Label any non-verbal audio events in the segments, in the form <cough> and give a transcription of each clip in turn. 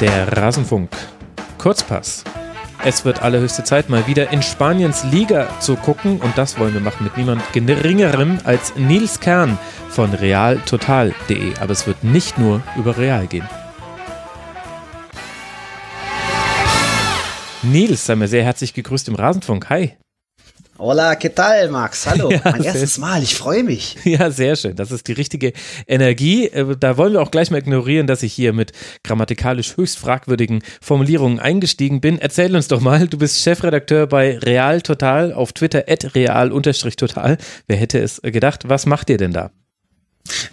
Der Rasenfunk. Kurzpass. Es wird allerhöchste Zeit, mal wieder in Spaniens Liga zu gucken. Und das wollen wir machen mit niemand geringerem als Nils Kern von realtotal.de. Aber es wird nicht nur über Real gehen. Nils, sei mir sehr herzlich gegrüßt im Rasenfunk. Hi. Hola, ¿qué tal, Max? Hallo, <laughs> ja, mein erstes Mal, ich freue mich. <laughs> Ja, sehr schön. Das ist die richtige Energie. Äh, da wollen wir auch gleich mal ignorieren, dass ich hier mit grammatikalisch höchst fragwürdigen Formulierungen eingestiegen bin. Erzähl uns doch mal, du bist Chefredakteur bei Real Total auf Twitter, at real-total. Wer hätte es gedacht? Was macht ihr denn da?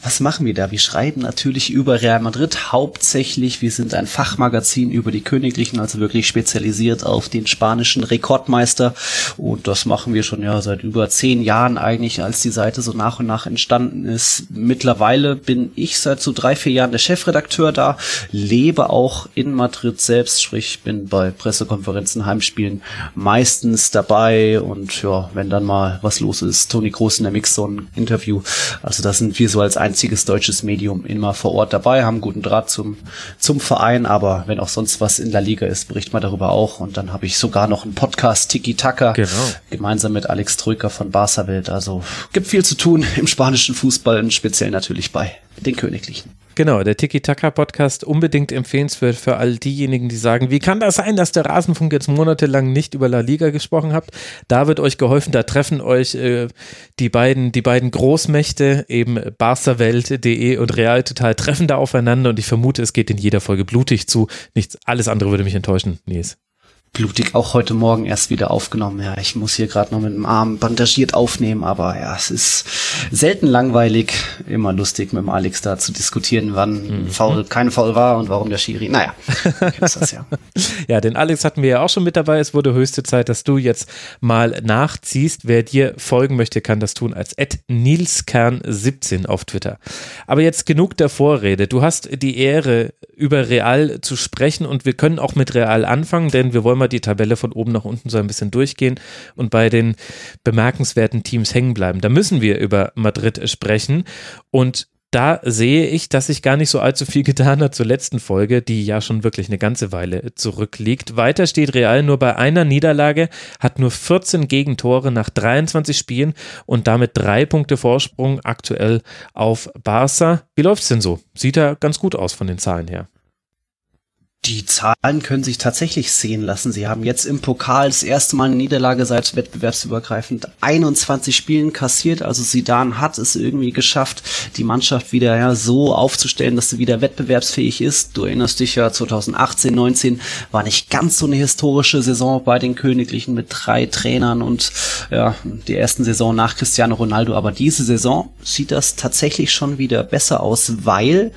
Was machen wir da? Wir schreiben natürlich über Real Madrid hauptsächlich. Wir sind ein Fachmagazin über die Königlichen, also wirklich spezialisiert auf den spanischen Rekordmeister. Und das machen wir schon ja seit über zehn Jahren eigentlich, als die Seite so nach und nach entstanden ist. Mittlerweile bin ich seit so drei, vier Jahren der Chefredakteur da, lebe auch in Madrid selbst, sprich bin bei Pressekonferenzen, Heimspielen meistens dabei und ja, wenn dann mal was los ist, Toni Groß in der Mixzone Interview. Also da sind wir so als einziges deutsches Medium immer vor Ort dabei, haben guten Draht zum, zum Verein, aber wenn auch sonst was in der Liga ist, berichten wir darüber auch. Und dann habe ich sogar noch einen Podcast Tiki Taka genau. gemeinsam mit Alex Troika von Barca Welt. Also gibt viel zu tun im spanischen Fußball und speziell natürlich bei den Königlichen. Genau, der Tiki-Taka-Podcast unbedingt empfehlenswert für all diejenigen, die sagen, wie kann das sein, dass der Rasenfunk jetzt monatelang nicht über La Liga gesprochen hat? Da wird euch geholfen, da treffen euch äh, die beiden, die beiden Großmächte, eben barsterwelt.de und Real Total treffen da aufeinander und ich vermute, es geht in jeder Folge blutig zu. Nichts, alles andere würde mich enttäuschen, Nils blutig auch heute Morgen erst wieder aufgenommen. Ja, ich muss hier gerade noch mit dem Arm bandagiert aufnehmen, aber ja, es ist selten langweilig, immer lustig mit dem Alex da zu diskutieren, wann mhm. faul, kein Foul war und warum der Schiri. Naja, kennst das ja. <laughs> ja, den Alex hatten wir ja auch schon mit dabei. Es wurde höchste Zeit, dass du jetzt mal nachziehst. Wer dir folgen möchte, kann das tun als nilskern17 auf Twitter. Aber jetzt genug der Vorrede. Du hast die Ehre, über Real zu sprechen und wir können auch mit Real anfangen, denn wir wollen mal die Tabelle von oben nach unten so ein bisschen durchgehen und bei den bemerkenswerten Teams hängen bleiben. Da müssen wir über Madrid sprechen und da sehe ich, dass sich gar nicht so allzu viel getan hat zur letzten Folge, die ja schon wirklich eine ganze Weile zurückliegt. Weiter steht Real nur bei einer Niederlage, hat nur 14 Gegentore nach 23 Spielen und damit drei Punkte Vorsprung aktuell auf Barca. Wie läuft's denn so? Sieht ja ganz gut aus von den Zahlen her. Die Zahlen können sich tatsächlich sehen lassen. Sie haben jetzt im Pokal das erste Mal eine Niederlage seit wettbewerbsübergreifend 21 Spielen kassiert. Also Sidan hat es irgendwie geschafft, die Mannschaft wieder ja, so aufzustellen, dass sie wieder wettbewerbsfähig ist. Du erinnerst dich ja, 2018, 19 war nicht ganz so eine historische Saison bei den Königlichen mit drei Trainern und ja, die ersten Saison nach Cristiano Ronaldo. Aber diese Saison sieht das tatsächlich schon wieder besser aus, weil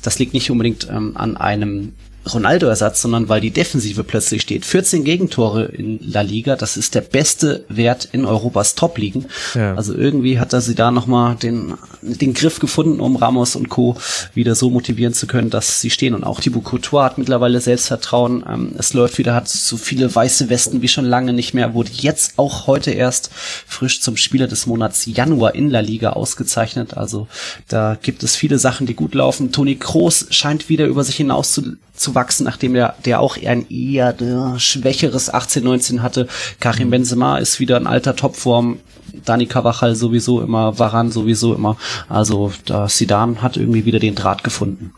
das liegt nicht unbedingt ähm, an einem Ronaldo-Ersatz, sondern weil die Defensive plötzlich steht. 14 Gegentore in La Liga, das ist der beste Wert in Europas Top-Ligen. Ja. Also irgendwie hat er sie da nochmal den, den Griff gefunden, um Ramos und Co. wieder so motivieren zu können, dass sie stehen. Und auch Thibaut Courtois hat mittlerweile Selbstvertrauen. Ähm, es läuft wieder, hat so viele weiße Westen wie schon lange nicht mehr, wurde jetzt auch heute erst frisch zum Spieler des Monats Januar in La Liga ausgezeichnet. Also da gibt es viele Sachen, die gut laufen. Toni Kroos scheint wieder über sich hinaus zu zu wachsen, nachdem der, der auch ein eher äh, schwächeres 18, 19 hatte. Karim Benzema ist wieder in alter Topform. Dani Cavachal sowieso immer, Varan sowieso immer. Also da Sidan hat irgendwie wieder den Draht gefunden.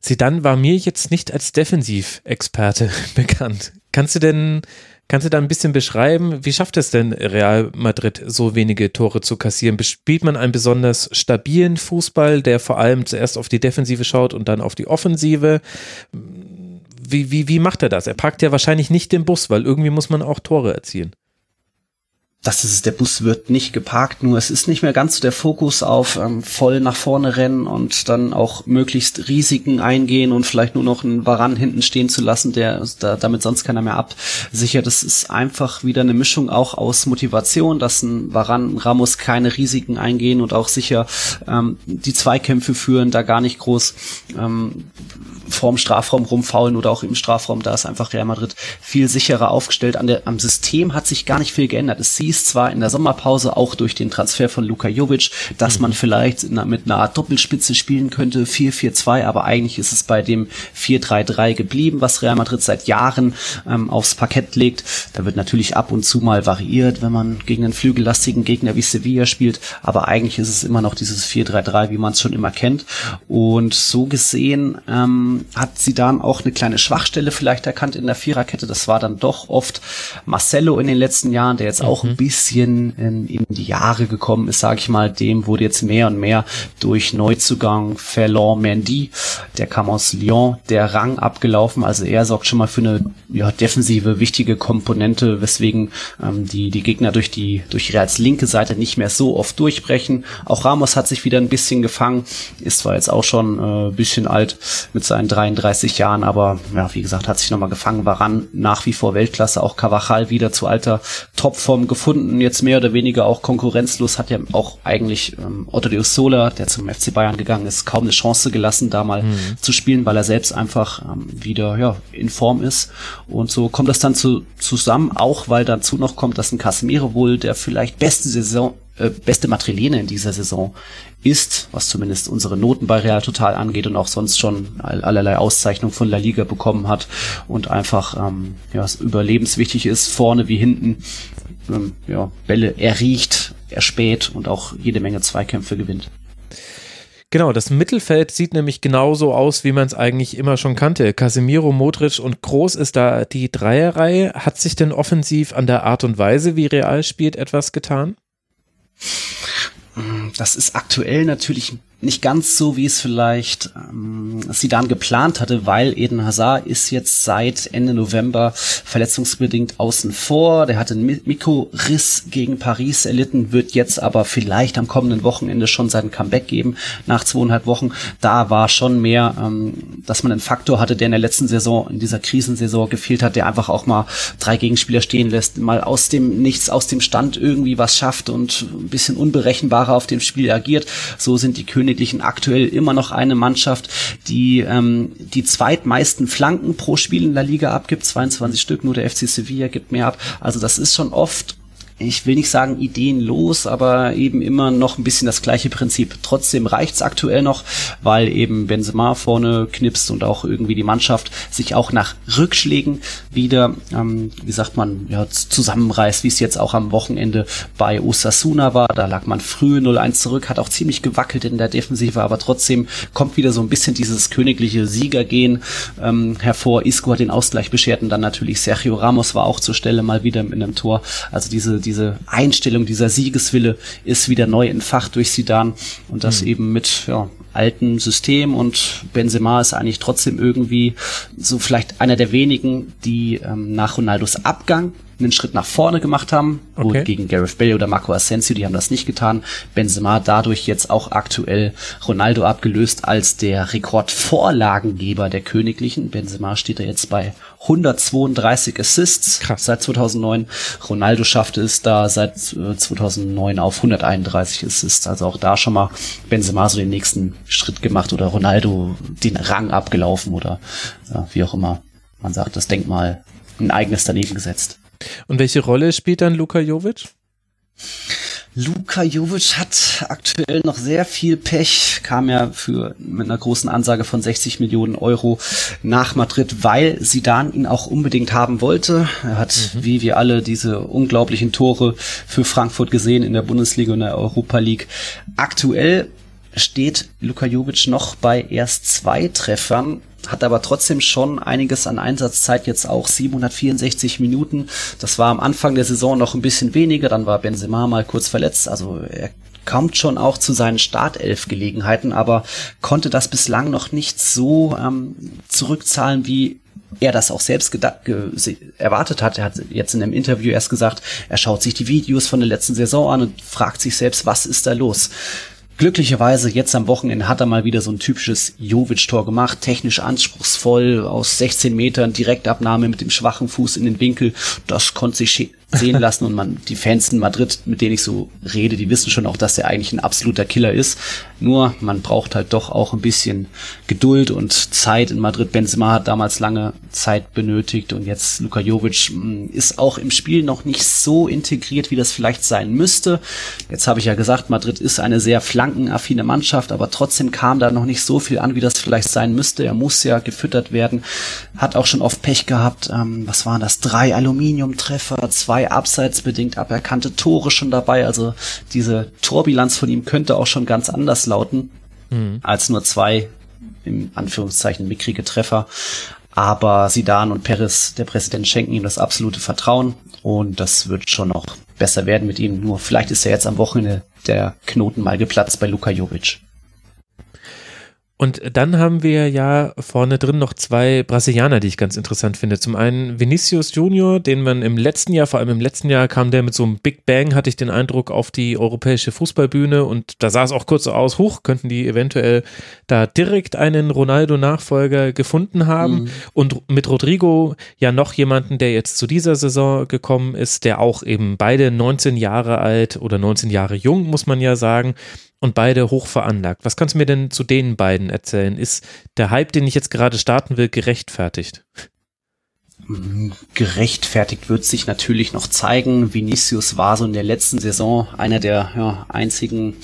Sidan war mir jetzt nicht als Defensivexperte <laughs> bekannt. Kannst du denn Kannst du da ein bisschen beschreiben, wie schafft es denn Real Madrid, so wenige Tore zu kassieren? Spielt man einen besonders stabilen Fußball, der vor allem zuerst auf die Defensive schaut und dann auf die Offensive? Wie, wie, wie macht er das? Er packt ja wahrscheinlich nicht den Bus, weil irgendwie muss man auch Tore erzielen das ist es, der Bus wird nicht geparkt, nur es ist nicht mehr ganz so der Fokus auf ähm, voll nach vorne rennen und dann auch möglichst Risiken eingehen und vielleicht nur noch einen Varan hinten stehen zu lassen, der da, damit sonst keiner mehr absichert. Das ist einfach wieder eine Mischung auch aus Motivation, dass ein Varan, Ramos keine Risiken eingehen und auch sicher ähm, die Zweikämpfe führen, da gar nicht groß ähm, vorm Strafraum rumfaulen oder auch im Strafraum, da ist einfach Real Madrid viel sicherer aufgestellt. An der, am System hat sich gar nicht viel geändert. Es siehst hieß zwar in der Sommerpause auch durch den Transfer von Luka Jovic, dass mhm. man vielleicht mit einer Art Doppelspitze spielen könnte, 4-4-2, aber eigentlich ist es bei dem 4-3-3 geblieben, was Real Madrid seit Jahren ähm, aufs Parkett legt. Da wird natürlich ab und zu mal variiert, wenn man gegen einen flügellastigen Gegner wie Sevilla spielt, aber eigentlich ist es immer noch dieses 4-3-3, wie man es schon immer kennt. Und so gesehen ähm, hat sie dann auch eine kleine Schwachstelle vielleicht erkannt in der Viererkette. Das war dann doch oft Marcelo in den letzten Jahren, der jetzt auch mhm. ein bisschen in, in die Jahre gekommen ist, sage ich mal. Dem wurde jetzt mehr und mehr durch Neuzugang Ferland Mendy, der kam aus Lyon, der Rang abgelaufen. Also er sorgt schon mal für eine ja, defensive wichtige Komponente, weswegen ähm, die die Gegner durch die durch Reals linke Seite nicht mehr so oft durchbrechen. Auch Ramos hat sich wieder ein bisschen gefangen, ist zwar jetzt auch schon äh, bisschen alt mit seinen 33 Jahren, aber ja, wie gesagt, hat sich nochmal gefangen, war ran, nach wie vor Weltklasse, auch Cavachal wieder zu alter Topform gefunden, jetzt mehr oder weniger auch konkurrenzlos, hat ja auch eigentlich ähm, Otto de Sola, der zum FC Bayern gegangen ist, kaum eine Chance gelassen, da mal mhm. zu spielen, weil er selbst einfach ähm, wieder ja, in Form ist und so kommt das dann zu, zusammen, auch weil dazu noch kommt, dass ein Casemiro wohl der vielleicht beste Saison äh, beste Matrilene in dieser Saison ist, was zumindest unsere Noten bei Real Total angeht und auch sonst schon allerlei Auszeichnungen von La Liga bekommen hat und einfach ähm, ja, überlebenswichtig ist, vorne wie hinten ähm, ja, Bälle erriecht, erspäht und auch jede Menge Zweikämpfe gewinnt. Genau, das Mittelfeld sieht nämlich genauso aus, wie man es eigentlich immer schon kannte. Casemiro, Modric und Groß ist da die Dreierreihe. Hat sich denn offensiv an der Art und Weise, wie Real spielt, etwas getan? Das ist aktuell natürlich nicht ganz so, wie es vielleicht ähm, Sidan geplant hatte, weil Eden Hazard ist jetzt seit Ende November verletzungsbedingt außen vor. Der hatte einen Mikroriss gegen Paris erlitten, wird jetzt aber vielleicht am kommenden Wochenende schon seinen Comeback geben nach zweieinhalb Wochen. Da war schon mehr, ähm, dass man einen Faktor hatte, der in der letzten Saison, in dieser Krisensaison gefehlt hat, der einfach auch mal drei Gegenspieler stehen lässt, mal aus dem Nichts, aus dem Stand irgendwie was schafft und ein bisschen unberechenbarer auf dem Spiel agiert. So sind die Königlichen aktuell immer noch eine Mannschaft, die ähm, die zweitmeisten Flanken pro Spiel in der Liga abgibt, 22 Stück, nur der FC Sevilla gibt mehr ab. Also das ist schon oft ich will nicht sagen ideenlos, aber eben immer noch ein bisschen das gleiche Prinzip. Trotzdem reicht's aktuell noch, weil eben Benzema vorne knipst und auch irgendwie die Mannschaft sich auch nach Rückschlägen wieder, ähm, wie sagt man, ja, zusammenreißt, wie es jetzt auch am Wochenende bei Osasuna war. Da lag man früh 0-1 zurück, hat auch ziemlich gewackelt in der Defensive, aber trotzdem kommt wieder so ein bisschen dieses königliche Siegergehen ähm, hervor. Isco hat den Ausgleich beschert und dann natürlich Sergio Ramos war auch zur Stelle mal wieder in einem Tor. Also diese diese Einstellung, dieser Siegeswille ist wieder neu entfacht durch Sidan und das mhm. eben mit ja, alten System und Benzema ist eigentlich trotzdem irgendwie so vielleicht einer der wenigen, die ähm, nach Ronaldos Abgang einen Schritt nach vorne gemacht haben. Okay. gegen Gareth Bale oder Marco Asensio, die haben das nicht getan. Benzema dadurch jetzt auch aktuell Ronaldo abgelöst als der Rekordvorlagengeber der Königlichen. Benzema steht da jetzt bei 132 Assists Krass. seit 2009. Ronaldo schaffte es da seit 2009 äh, auf 131 Assists. Also auch da schon mal Benzema so den nächsten Schritt gemacht oder Ronaldo den Rang abgelaufen oder ja, wie auch immer man sagt, das Denkmal ein eigenes daneben gesetzt. Und welche Rolle spielt dann Luka Jovic? Luka Jovic hat aktuell noch sehr viel Pech, kam ja für mit einer großen Ansage von 60 Millionen Euro nach Madrid, weil Sidan ihn auch unbedingt haben wollte. Er hat, mhm. wie wir alle, diese unglaublichen Tore für Frankfurt gesehen in der Bundesliga und der Europa League. Aktuell steht Luka Jovic noch bei erst zwei Treffern hat aber trotzdem schon einiges an Einsatzzeit jetzt auch 764 Minuten. Das war am Anfang der Saison noch ein bisschen weniger, dann war Benzema mal kurz verletzt, also er kommt schon auch zu seinen Startelf-Gelegenheiten, aber konnte das bislang noch nicht so ähm, zurückzahlen, wie er das auch selbst erwartet hat. Er hat jetzt in einem Interview erst gesagt, er schaut sich die Videos von der letzten Saison an und fragt sich selbst, was ist da los? Glücklicherweise jetzt am Wochenende hat er mal wieder so ein typisches Jovic-Tor gemacht, technisch anspruchsvoll, aus 16 Metern Direktabnahme mit dem schwachen Fuß in den Winkel. Das konnte sich sehen lassen und man, die Fans in Madrid, mit denen ich so rede, die wissen schon auch, dass er eigentlich ein absoluter Killer ist. Nur, man braucht halt doch auch ein bisschen Geduld und Zeit in Madrid. Benzema hat damals lange Zeit benötigt und jetzt Luka Jovic mm, ist auch im Spiel noch nicht so integriert, wie das vielleicht sein müsste. Jetzt habe ich ja gesagt, Madrid ist eine sehr flankenaffine Mannschaft, aber trotzdem kam da noch nicht so viel an, wie das vielleicht sein müsste. Er muss ja gefüttert werden, hat auch schon oft Pech gehabt. Ähm, was waren das? Drei Aluminiumtreffer, zwei abseitsbedingt aberkannte Tore schon dabei. Also diese Torbilanz von ihm könnte auch schon ganz anders lauten mhm. als nur zwei im Anführungszeichen mickrige Treffer. Aber Sidan und Peres, der Präsident, schenken ihm das absolute Vertrauen und das wird schon noch besser werden mit ihm. Nur vielleicht ist er jetzt am Wochenende der Knoten mal geplatzt bei Luka Jovic. Und dann haben wir ja vorne drin noch zwei Brasilianer, die ich ganz interessant finde. Zum einen Vinicius Junior, den man im letzten Jahr, vor allem im letzten Jahr, kam der mit so einem Big Bang, hatte ich den Eindruck, auf die europäische Fußballbühne und da sah es auch kurz so aus, hoch, könnten die eventuell da direkt einen Ronaldo-Nachfolger gefunden haben. Mhm. Und mit Rodrigo ja noch jemanden, der jetzt zu dieser Saison gekommen ist, der auch eben beide 19 Jahre alt oder 19 Jahre jung, muss man ja sagen, und beide hoch veranlagt. Was kannst du mir denn zu den beiden erzählen? Ist der Hype, den ich jetzt gerade starten will, gerechtfertigt? Gerechtfertigt wird sich natürlich noch zeigen. Vinicius war so in der letzten Saison einer der ja, einzigen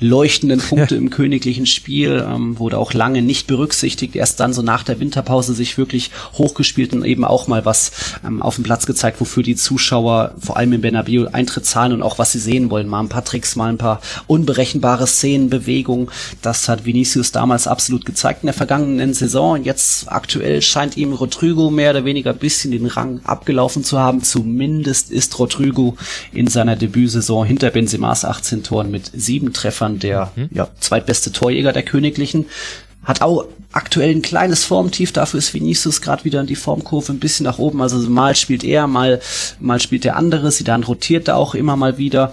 leuchtenden Punkte im königlichen Spiel, ähm, wurde auch lange nicht berücksichtigt, erst dann so nach der Winterpause sich wirklich hochgespielt und eben auch mal was ähm, auf dem Platz gezeigt, wofür die Zuschauer vor allem in Bernabeu Eintritt zahlen und auch was sie sehen wollen. Mal ein paar Tricks, mal ein paar unberechenbare Szenen, Bewegungen. Das hat Vinicius damals absolut gezeigt in der vergangenen Saison. Jetzt aktuell scheint ihm Rodrigo mehr oder weniger bisschen den Rang abgelaufen zu haben. Zumindest ist Rodrigo in seiner Debütsaison hinter Benzemas 18 Toren mit sieben Treffern der mhm. ja, zweitbeste Torjäger der Königlichen. Hat auch aktuell ein kleines Formtief, dafür ist Vinicius gerade wieder in die Formkurve ein bisschen nach oben. Also mal spielt er, mal, mal spielt der andere. Sie dann rotiert da auch immer mal wieder.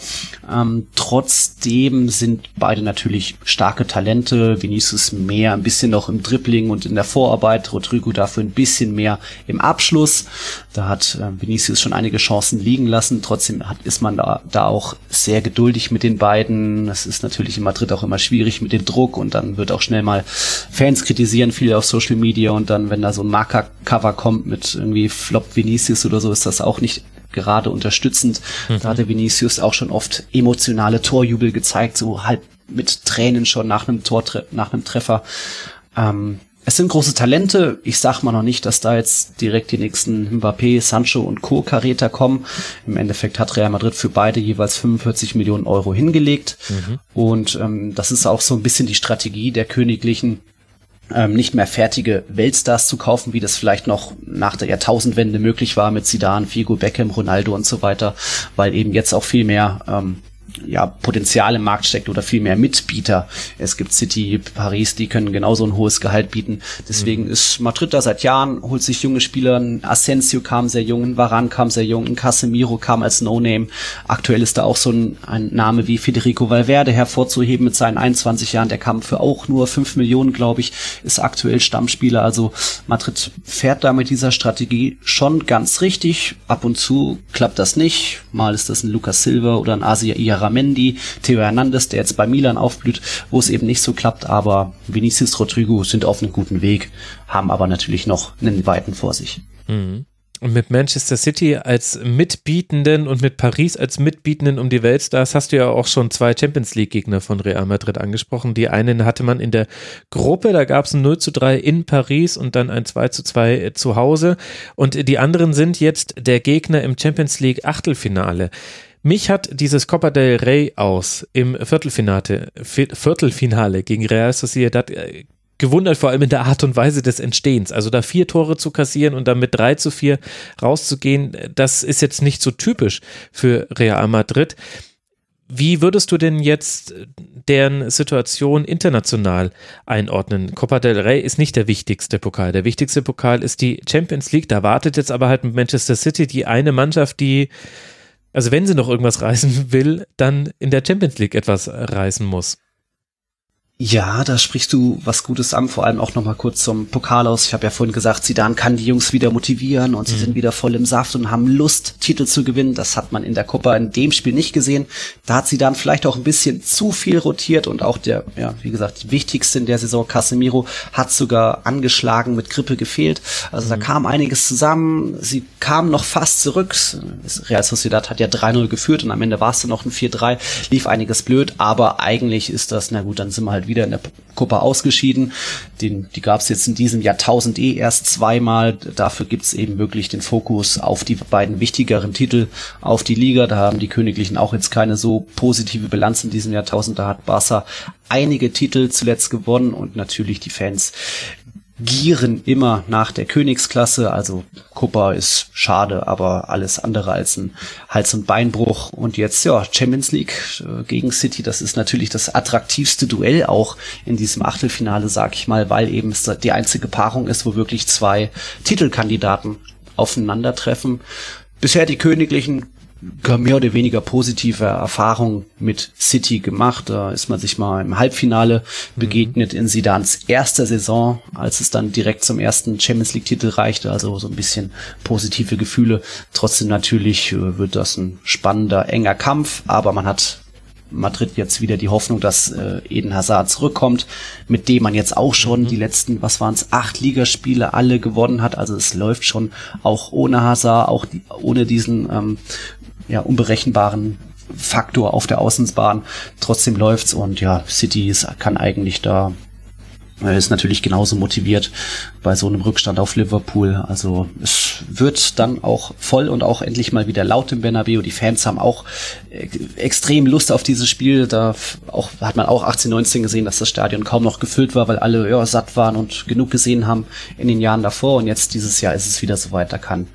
Ähm, trotzdem sind beide natürlich starke Talente. Vinicius mehr ein bisschen noch im Dribbling und in der Vorarbeit. Rodrigo dafür ein bisschen mehr im Abschluss. Da hat äh, Vinicius schon einige Chancen liegen lassen. Trotzdem hat, ist man da, da auch sehr geduldig mit den beiden. Es ist natürlich in Madrid auch immer schwierig mit dem Druck und dann wird auch schnell mal Fans kritisieren viele auf Social Media und dann, wenn da so ein Marker-Cover kommt mit irgendwie Flop Vinicius oder so, ist das auch nicht gerade unterstützend. Mhm. Da hatte Vinicius auch schon oft emotionale Torjubel gezeigt, so halb mit Tränen schon nach einem Tor, nach einem Treffer. Ähm, es sind große Talente. Ich sag mal noch nicht, dass da jetzt direkt die nächsten Mbappé, Sancho und Co. Karäter kommen. Im Endeffekt hat Real Madrid für beide jeweils 45 Millionen Euro hingelegt. Mhm. Und ähm, das ist auch so ein bisschen die Strategie der Königlichen, ähm, nicht mehr fertige Weltstars zu kaufen, wie das vielleicht noch nach der Jahrtausendwende möglich war mit Zidane, Figo, Beckham, Ronaldo und so weiter, weil eben jetzt auch viel mehr ähm, ja, Potenzial im Markt steckt oder viel mehr Mitbieter. Es gibt City, Paris, die können genauso ein hohes Gehalt bieten. Deswegen mhm. ist Madrid da seit Jahren, holt sich junge Spieler. Ein Asensio kam sehr jung, ein Varan kam sehr jung, ein Casemiro kam als No-Name. Aktuell ist da auch so ein, ein Name wie Federico Valverde hervorzuheben mit seinen 21 Jahren. Der kam für auch nur 5 Millionen, glaube ich, ist aktuell Stammspieler. Also Madrid fährt da mit dieser Strategie schon ganz richtig. Ab und zu klappt das nicht. Mal ist das ein Lucas Silva oder ein Asia Iara Ramendi, Theo Hernandez, der jetzt bei Milan aufblüht, wo es eben nicht so klappt, aber Vinicius Rodrigo sind auf einem guten Weg, haben aber natürlich noch einen weiten vor sich. Mhm. Und mit Manchester City als Mitbietenden und mit Paris als Mitbietenden um die Weltstars hast du ja auch schon zwei Champions League-Gegner von Real Madrid angesprochen. Die einen hatte man in der Gruppe, da gab es ein 0 zu 3 in Paris und dann ein 2 zu 2 zu Hause. Und die anderen sind jetzt der Gegner im Champions League Achtelfinale. Mich hat dieses Copa del Rey aus im Viertelfinale, Viertelfinale gegen Real Sociedad äh, gewundert, vor allem in der Art und Weise des Entstehens. Also da vier Tore zu kassieren und dann mit drei zu vier rauszugehen, das ist jetzt nicht so typisch für Real Madrid. Wie würdest du denn jetzt deren Situation international einordnen? Copa del Rey ist nicht der wichtigste Pokal. Der wichtigste Pokal ist die Champions League. Da wartet jetzt aber halt mit Manchester City die eine Mannschaft, die also wenn sie noch irgendwas reißen will, dann in der Champions League etwas reißen muss. Ja, da sprichst du was Gutes an, vor allem auch nochmal kurz zum Pokal aus. Ich habe ja vorhin gesagt, Zidane kann die Jungs wieder motivieren und sie mhm. sind wieder voll im Saft und haben Lust, Titel zu gewinnen. Das hat man in der Copa in dem Spiel nicht gesehen. Da hat Zidane vielleicht auch ein bisschen zu viel rotiert und auch der, ja, wie gesagt, wichtigste in der Saison, Casemiro, hat sogar angeschlagen, mit Grippe gefehlt. Also mhm. da kam einiges zusammen. Sie kamen noch fast zurück. Real Sociedad hat ja 3-0 geführt und am Ende war es dann noch ein 4-3. Lief einiges blöd, aber eigentlich ist das, na gut, dann sind wir halt wieder in der Copa ausgeschieden. Den, die gab es jetzt in diesem Jahrtausend eh erst zweimal. Dafür gibt's eben wirklich den Fokus auf die beiden wichtigeren Titel, auf die Liga. Da haben die Königlichen auch jetzt keine so positive Bilanz in diesem Jahrtausend. Da hat Barca einige Titel zuletzt gewonnen und natürlich die Fans gieren immer nach der Königsklasse. Also Copa ist schade, aber alles andere als ein Hals- und Beinbruch. Und jetzt, ja, Champions League äh, gegen City, das ist natürlich das attraktivste Duell auch in diesem Achtelfinale, sag ich mal, weil eben es die einzige Paarung ist, wo wirklich zwei Titelkandidaten aufeinandertreffen. Bisher die Königlichen mehr oder weniger positive Erfahrungen mit City gemacht. Da ist man sich mal im Halbfinale mhm. begegnet in Sidans erster Saison, als es dann direkt zum ersten Champions League Titel reichte. Also so ein bisschen positive Gefühle. Trotzdem natürlich äh, wird das ein spannender, enger Kampf, aber man hat Madrid jetzt wieder die Hoffnung, dass äh, Eden Hazard zurückkommt, mit dem man jetzt auch schon mhm. die letzten, was waren es, acht Ligaspiele alle gewonnen hat. Also es läuft schon auch ohne Hazard, auch die, ohne diesen ähm, ja, unberechenbaren Faktor auf der Außensbahn. Trotzdem läuft's und ja, City ist, kann eigentlich da er ist natürlich genauso motiviert bei so einem Rückstand auf Liverpool. Also es wird dann auch voll und auch endlich mal wieder laut im Bernabeu. Die Fans haben auch äh, extrem Lust auf dieses Spiel. Da auch, hat man auch 18, 19 gesehen, dass das Stadion kaum noch gefüllt war, weil alle ja, satt waren und genug gesehen haben in den Jahren davor. Und jetzt dieses Jahr ist es wieder soweit, da kann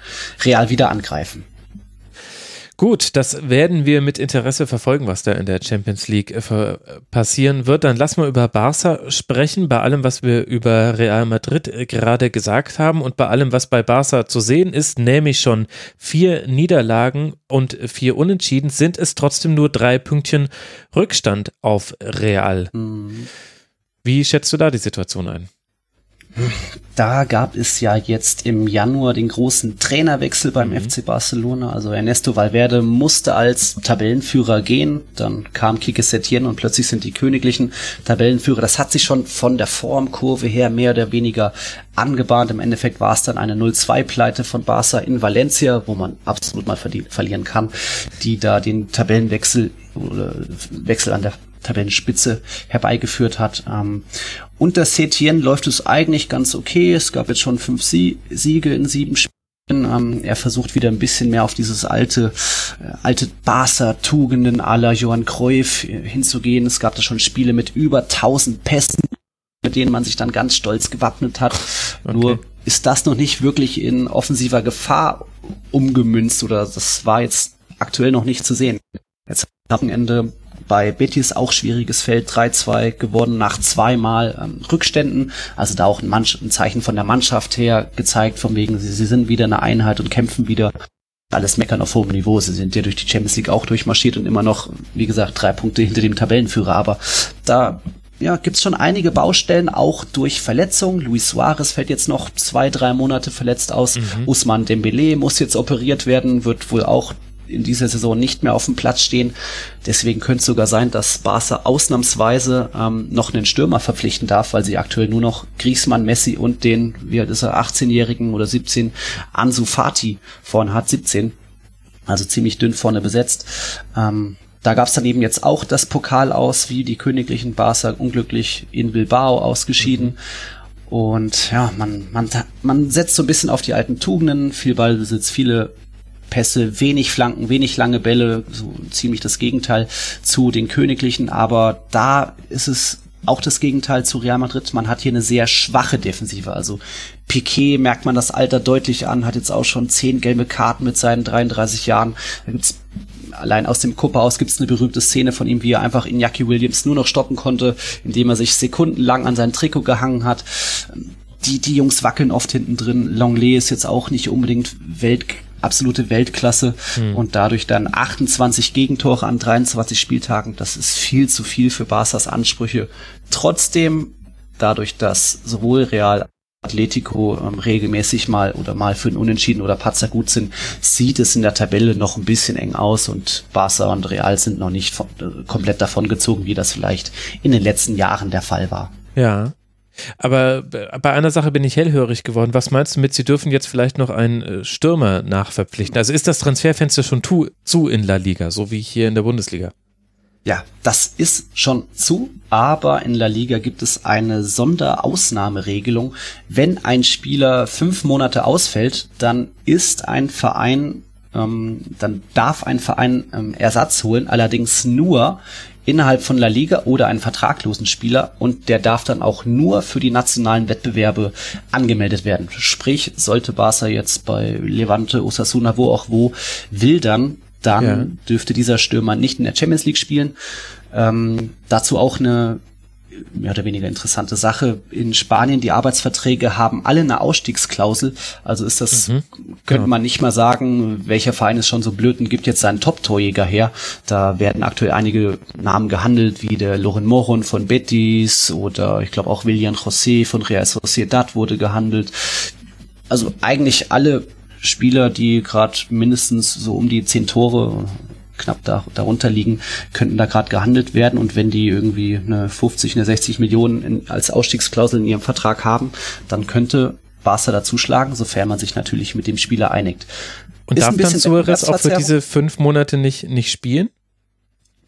Real wieder angreifen. Gut, das werden wir mit Interesse verfolgen, was da in der Champions League äh, passieren wird. Dann lass mal über Barca sprechen, bei allem, was wir über Real Madrid äh, gerade gesagt haben und bei allem, was bei Barca zu sehen ist, nämlich schon vier Niederlagen und vier Unentschieden, sind es trotzdem nur drei Pünktchen Rückstand auf Real. Mhm. Wie schätzt du da die Situation ein? Da gab es ja jetzt im Januar den großen Trainerwechsel beim mhm. FC Barcelona. Also Ernesto Valverde musste als Tabellenführer gehen. Dann kam Kike Setien und plötzlich sind die königlichen Tabellenführer. Das hat sich schon von der Formkurve her mehr oder weniger angebahnt. Im Endeffekt war es dann eine 0-2-Pleite von Barca in Valencia, wo man absolut mal verlieren kann, die da den Tabellenwechsel oder Wechsel an der Tabellenspitze herbeigeführt hat. Ähm, unter Setien läuft es eigentlich ganz okay. Es gab jetzt schon fünf Sie Siege in sieben Spielen. Ähm, er versucht wieder ein bisschen mehr auf dieses alte, äh, alte Barca-Tugenden aller Johann Cruyff äh, hinzugehen. Es gab da schon Spiele mit über 1000 Pässen, mit denen man sich dann ganz stolz gewappnet hat. Okay. Nur ist das noch nicht wirklich in offensiver Gefahr umgemünzt oder das war jetzt aktuell noch nicht zu sehen. Jetzt am Ende bei Betis auch schwieriges Feld, 3-2 geworden nach zweimal ähm, Rückständen. Also da auch ein, ein, Zeichen von der Mannschaft her gezeigt, von wegen, sie, sie sind wieder eine Einheit und kämpfen wieder. Alles meckern auf hohem Niveau. Sie sind ja durch die Champions League auch durchmarschiert und immer noch, wie gesagt, drei Punkte hinter dem Tabellenführer. Aber da ja, gibt's schon einige Baustellen, auch durch Verletzungen. Luis Suarez fällt jetzt noch zwei, drei Monate verletzt aus. Mhm. Usman Dembele muss jetzt operiert werden, wird wohl auch in dieser Saison nicht mehr auf dem Platz stehen. Deswegen könnte es sogar sein, dass Barca ausnahmsweise ähm, noch einen Stürmer verpflichten darf, weil sie aktuell nur noch Griezmann, Messi und den, wie alt ist er, 18-jährigen oder 17 Ansu Fati vorne hat, 17. Also ziemlich dünn vorne besetzt. Ähm, da gab es dann eben jetzt auch das Pokal aus, wie die königlichen Barca unglücklich in Bilbao ausgeschieden. Mhm. Und ja, man, man, man setzt so ein bisschen auf die alten Tugenden, viel Ballbesitz, viele Pässe, wenig Flanken, wenig lange Bälle, so ziemlich das Gegenteil zu den Königlichen, aber da ist es auch das Gegenteil zu Real Madrid. Man hat hier eine sehr schwache Defensive. Also Piquet merkt man das Alter deutlich an, hat jetzt auch schon zehn gelbe Karten mit seinen 33 Jahren. Da gibt's allein aus dem Kuppe aus gibt's eine berühmte Szene von ihm, wie er einfach Iñaki Williams nur noch stoppen konnte, indem er sich sekundenlang an sein Trikot gehangen hat. Die, die Jungs wackeln oft hinten drin. Longley ist jetzt auch nicht unbedingt Welt, absolute Weltklasse hm. und dadurch dann 28 Gegentore an 23 Spieltagen. Das ist viel zu viel für Barca's Ansprüche. Trotzdem, dadurch, dass sowohl Real Atletico ähm, regelmäßig mal oder mal für einen Unentschieden oder Patzer gut sind, sieht es in der Tabelle noch ein bisschen eng aus und Barca und Real sind noch nicht von, äh, komplett davon gezogen, wie das vielleicht in den letzten Jahren der Fall war. Ja. Aber bei einer Sache bin ich hellhörig geworden. Was meinst du mit, sie dürfen jetzt vielleicht noch einen äh, Stürmer nachverpflichten? Also ist das Transferfenster schon zu in La Liga, so wie hier in der Bundesliga? Ja, das ist schon zu, aber in La Liga gibt es eine Sonderausnahmeregelung. Wenn ein Spieler fünf Monate ausfällt, dann ist ein Verein, ähm, dann darf ein Verein ähm, Ersatz holen, allerdings nur innerhalb von La Liga oder einen vertraglosen Spieler und der darf dann auch nur für die nationalen Wettbewerbe angemeldet werden. Sprich, sollte Barca jetzt bei Levante, Osasuna, wo auch wo wildern, dann ja. dürfte dieser Stürmer nicht in der Champions League spielen. Ähm, dazu auch eine mehr oder weniger interessante Sache. In Spanien, die Arbeitsverträge haben alle eine Ausstiegsklausel. Also ist das, mhm, könnte genau. man nicht mal sagen, welcher Verein ist schon so blöd und gibt jetzt seinen Top-Torjäger her. Da werden aktuell einige Namen gehandelt, wie der Loren Moron von Betis oder ich glaube auch William José von Real Sociedad wurde gehandelt. Also eigentlich alle Spieler, die gerade mindestens so um die zehn Tore knapp da, darunter liegen, könnten da gerade gehandelt werden. Und wenn die irgendwie eine 50, eine 60 Millionen in, als Ausstiegsklausel in ihrem Vertrag haben, dann könnte Barca dazuschlagen, sofern man sich natürlich mit dem Spieler einigt. Und Ist darf dann Suarez auch für diese fünf Monate nicht, nicht spielen?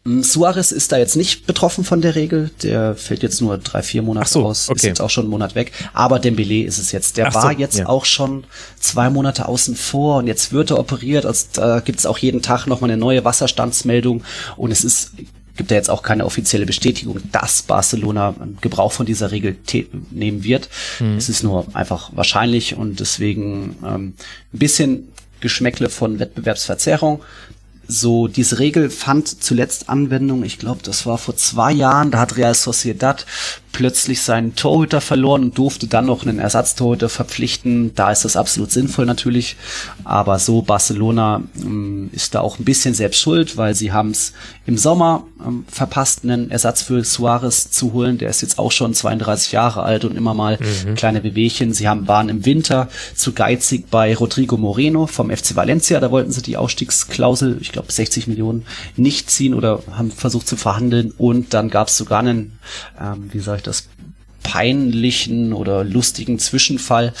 Hm, Suarez ist da jetzt nicht betroffen von der Regel. Der fällt jetzt nur drei, vier Monate so, aus. Okay. Ist jetzt auch schon einen Monat weg. Aber Dembele ist es jetzt. Der Ach war so, jetzt ja. auch schon zwei Monate außen vor und jetzt wird er operiert. Also da gibt's auch jeden Tag nochmal eine neue Wasserstandsmeldung. Und es ist gibt ja jetzt auch keine offizielle Bestätigung, dass Barcelona Gebrauch von dieser Regel nehmen wird. Mhm. Es ist nur einfach wahrscheinlich und deswegen ähm, ein bisschen Geschmäckle von Wettbewerbsverzerrung so diese Regel fand zuletzt Anwendung, ich glaube, das war vor zwei Jahren, da hat Real Sociedad plötzlich seinen Torhüter verloren und durfte dann noch einen Ersatztorhüter verpflichten. Da ist das absolut sinnvoll natürlich. Aber so Barcelona ähm, ist da auch ein bisschen selbst schuld, weil sie haben es im Sommer ähm, verpasst, einen Ersatz für Suarez zu holen. Der ist jetzt auch schon 32 Jahre alt und immer mal mhm. kleine Bewegchen. Sie haben, waren im Winter zu geizig bei Rodrigo Moreno vom FC Valencia. Da wollten sie die Ausstiegsklausel, ich glaube 60 Millionen, nicht ziehen oder haben versucht zu verhandeln. Und dann gab es sogar einen, ähm, wie sage ich das, peinlichen oder lustigen Zwischenfall.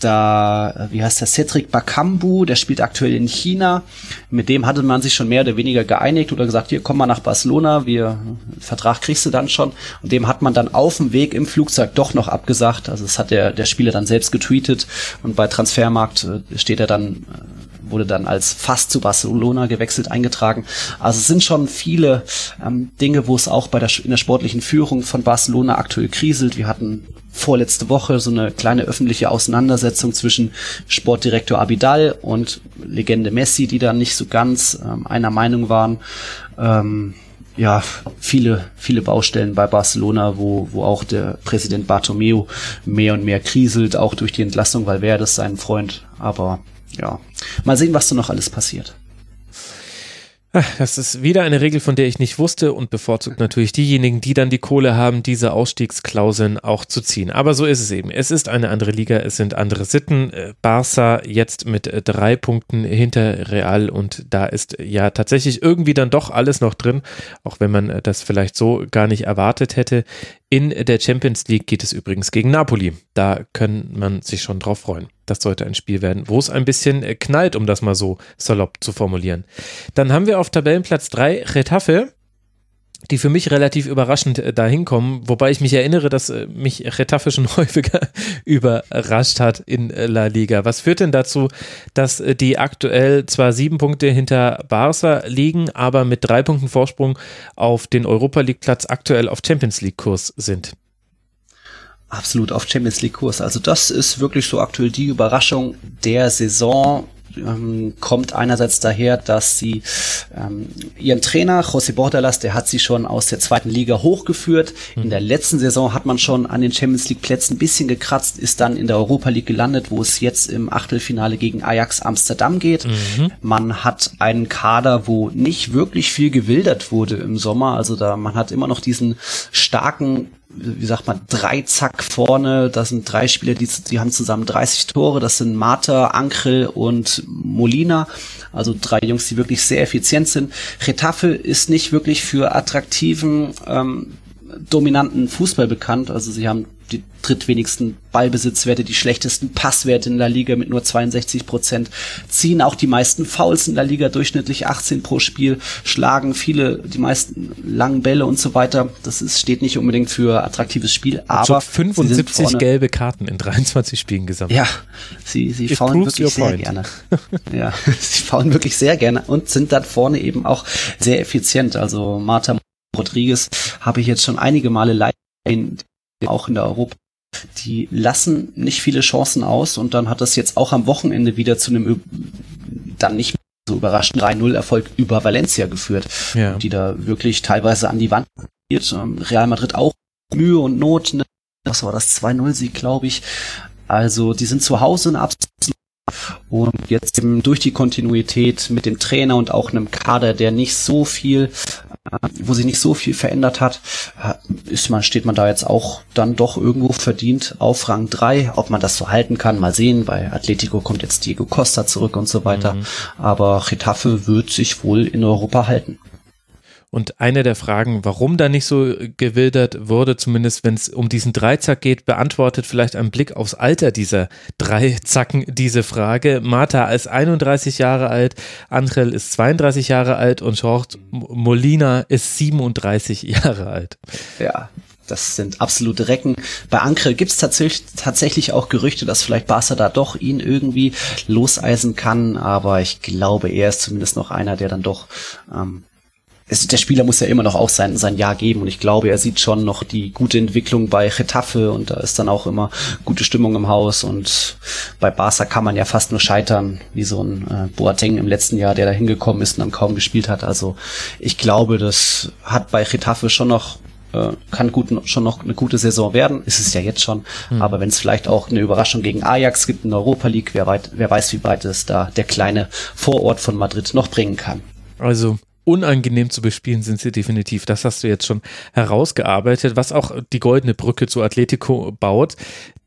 Da, wie heißt der, Cedric Bakambu, der spielt aktuell in China. Mit dem hatte man sich schon mehr oder weniger geeinigt oder gesagt, hier komm mal nach Barcelona, wir, Vertrag kriegst du dann schon. Und dem hat man dann auf dem Weg im Flugzeug doch noch abgesagt. Also das hat der, der Spieler dann selbst getweetet und bei Transfermarkt äh, steht er dann äh, wurde dann als fast zu Barcelona gewechselt eingetragen. Also es sind schon viele ähm, Dinge, wo es auch bei der, in der sportlichen Führung von Barcelona aktuell kriselt. Wir hatten vorletzte Woche so eine kleine öffentliche Auseinandersetzung zwischen Sportdirektor Abidal und Legende Messi, die da nicht so ganz ähm, einer Meinung waren. Ähm, ja, viele, viele Baustellen bei Barcelona, wo, wo auch der Präsident Bartomeu mehr und mehr kriselt, auch durch die Entlassung, weil wer das sein Freund. Aber ja, mal sehen, was da noch alles passiert. Das ist wieder eine Regel, von der ich nicht wusste und bevorzugt natürlich diejenigen, die dann die Kohle haben, diese Ausstiegsklauseln auch zu ziehen. Aber so ist es eben. Es ist eine andere Liga, es sind andere Sitten. Äh, Barca jetzt mit äh, drei Punkten hinter Real und da ist ja tatsächlich irgendwie dann doch alles noch drin, auch wenn man äh, das vielleicht so gar nicht erwartet hätte. In der Champions League geht es übrigens gegen Napoli. Da kann man sich schon drauf freuen. Das sollte ein Spiel werden, wo es ein bisschen äh, knallt, um das mal so salopp zu formulieren. Dann haben wir auf Tabellenplatz 3 Retafe, die für mich relativ überraschend äh, dahin kommen, wobei ich mich erinnere, dass äh, mich Retafe schon <laughs> häufiger überrascht hat in La Liga. Was führt denn dazu, dass die aktuell zwar sieben Punkte hinter Barca liegen, aber mit drei Punkten Vorsprung auf den Europa League Platz aktuell auf Champions League Kurs sind? Absolut auf Champions League Kurs. Also das ist wirklich so aktuell die Überraschung der Saison. ähm, kommt einerseits daher, dass sie ähm, ihren Trainer José Bordalas, der hat sie schon aus der zweiten Liga hochgeführt. Mhm. In der letzten Saison hat man schon an den Champions League Plätzen ein bisschen gekratzt, ist dann in der Europa League gelandet, wo es jetzt im Achtelfinale gegen Ajax Amsterdam geht. Mhm. Man hat einen Kader, wo nicht wirklich viel gewildert wurde im Sommer. Also da man hat immer noch diesen starken wie sagt man, drei Zack vorne. Das sind drei Spieler, die, die haben zusammen 30 Tore. Das sind Mata, Ankrel und Molina. Also drei Jungs, die wirklich sehr effizient sind. Retafe ist nicht wirklich für attraktiven, ähm, dominanten Fußball bekannt. Also sie haben die drittwenigsten Ballbesitzwerte, die schlechtesten Passwerte in der Liga mit nur 62 Prozent, ziehen auch die meisten Fouls in der Liga, durchschnittlich 18 pro Spiel, schlagen viele, die meisten langen Bälle und so weiter. Das ist, steht nicht unbedingt für attraktives Spiel, aber. 75 gelbe Karten in 23 Spielen gesammelt. Ja, sie, sie faulen wirklich sehr point. gerne. <laughs> ja, sie faulen wirklich sehr gerne und sind dann vorne eben auch sehr effizient. Also Marta Rodriguez habe ich jetzt schon einige Male live auch in der Europa. Die lassen nicht viele Chancen aus und dann hat das jetzt auch am Wochenende wieder zu einem dann nicht so überraschenden 3-0 Erfolg über Valencia geführt, ja. die da wirklich teilweise an die Wand geht. Ähm, Real Madrid auch Mühe und Not. Ne? Das war das 2-0-Sieg, glaube ich. Also die sind zu Hause in absolut und jetzt eben durch die Kontinuität mit dem Trainer und auch einem Kader, der nicht so viel wo sich nicht so viel verändert hat, ist man, steht man da jetzt auch dann doch irgendwo verdient auf Rang 3. Ob man das so halten kann, mal sehen. Bei Atletico kommt jetzt Diego Costa zurück und so weiter. Mhm. Aber Getafe wird sich wohl in Europa halten. Und eine der Fragen, warum da nicht so gewildert wurde, zumindest wenn es um diesen Dreizack geht, beantwortet vielleicht ein Blick aufs Alter dieser Dreizacken diese Frage. Marta ist 31 Jahre alt, Angel ist 32 Jahre alt und Jorge Molina ist 37 <laughs> Jahre alt. Ja, das sind absolute Recken. Bei Ankre gibt es tatsächlich, tatsächlich auch Gerüchte, dass vielleicht Barca da doch ihn irgendwie loseisen kann, aber ich glaube, er ist zumindest noch einer, der dann doch ähm, es, der Spieler muss ja immer noch auch sein, sein Jahr geben und ich glaube, er sieht schon noch die gute Entwicklung bei Getafe und da ist dann auch immer gute Stimmung im Haus und bei Barca kann man ja fast nur scheitern, wie so ein äh, Boateng im letzten Jahr, der da hingekommen ist und dann kaum gespielt hat. Also ich glaube, das hat bei Getafe schon noch äh, kann gut, schon noch eine gute Saison werden, ist es ja jetzt schon. Mhm. Aber wenn es vielleicht auch eine Überraschung gegen Ajax gibt in der Europa League, wer, weit, wer weiß, wie weit es da der kleine Vorort von Madrid noch bringen kann. Also unangenehm zu bespielen sind sie definitiv. Das hast du jetzt schon herausgearbeitet, was auch die goldene Brücke zu Atletico baut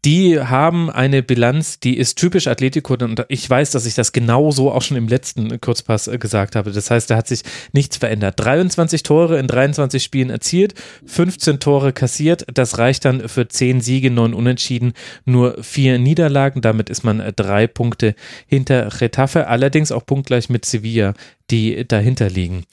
die haben eine Bilanz, die ist typisch Atletico und ich weiß, dass ich das genauso auch schon im letzten Kurzpass äh, gesagt habe. Das heißt, da hat sich nichts verändert. 23 Tore in 23 Spielen erzielt, 15 Tore kassiert. Das reicht dann für 10 Siege, 9 Unentschieden, nur 4 Niederlagen. Damit ist man äh, drei Punkte hinter Retafe, allerdings auch punktgleich mit Sevilla, die dahinter liegen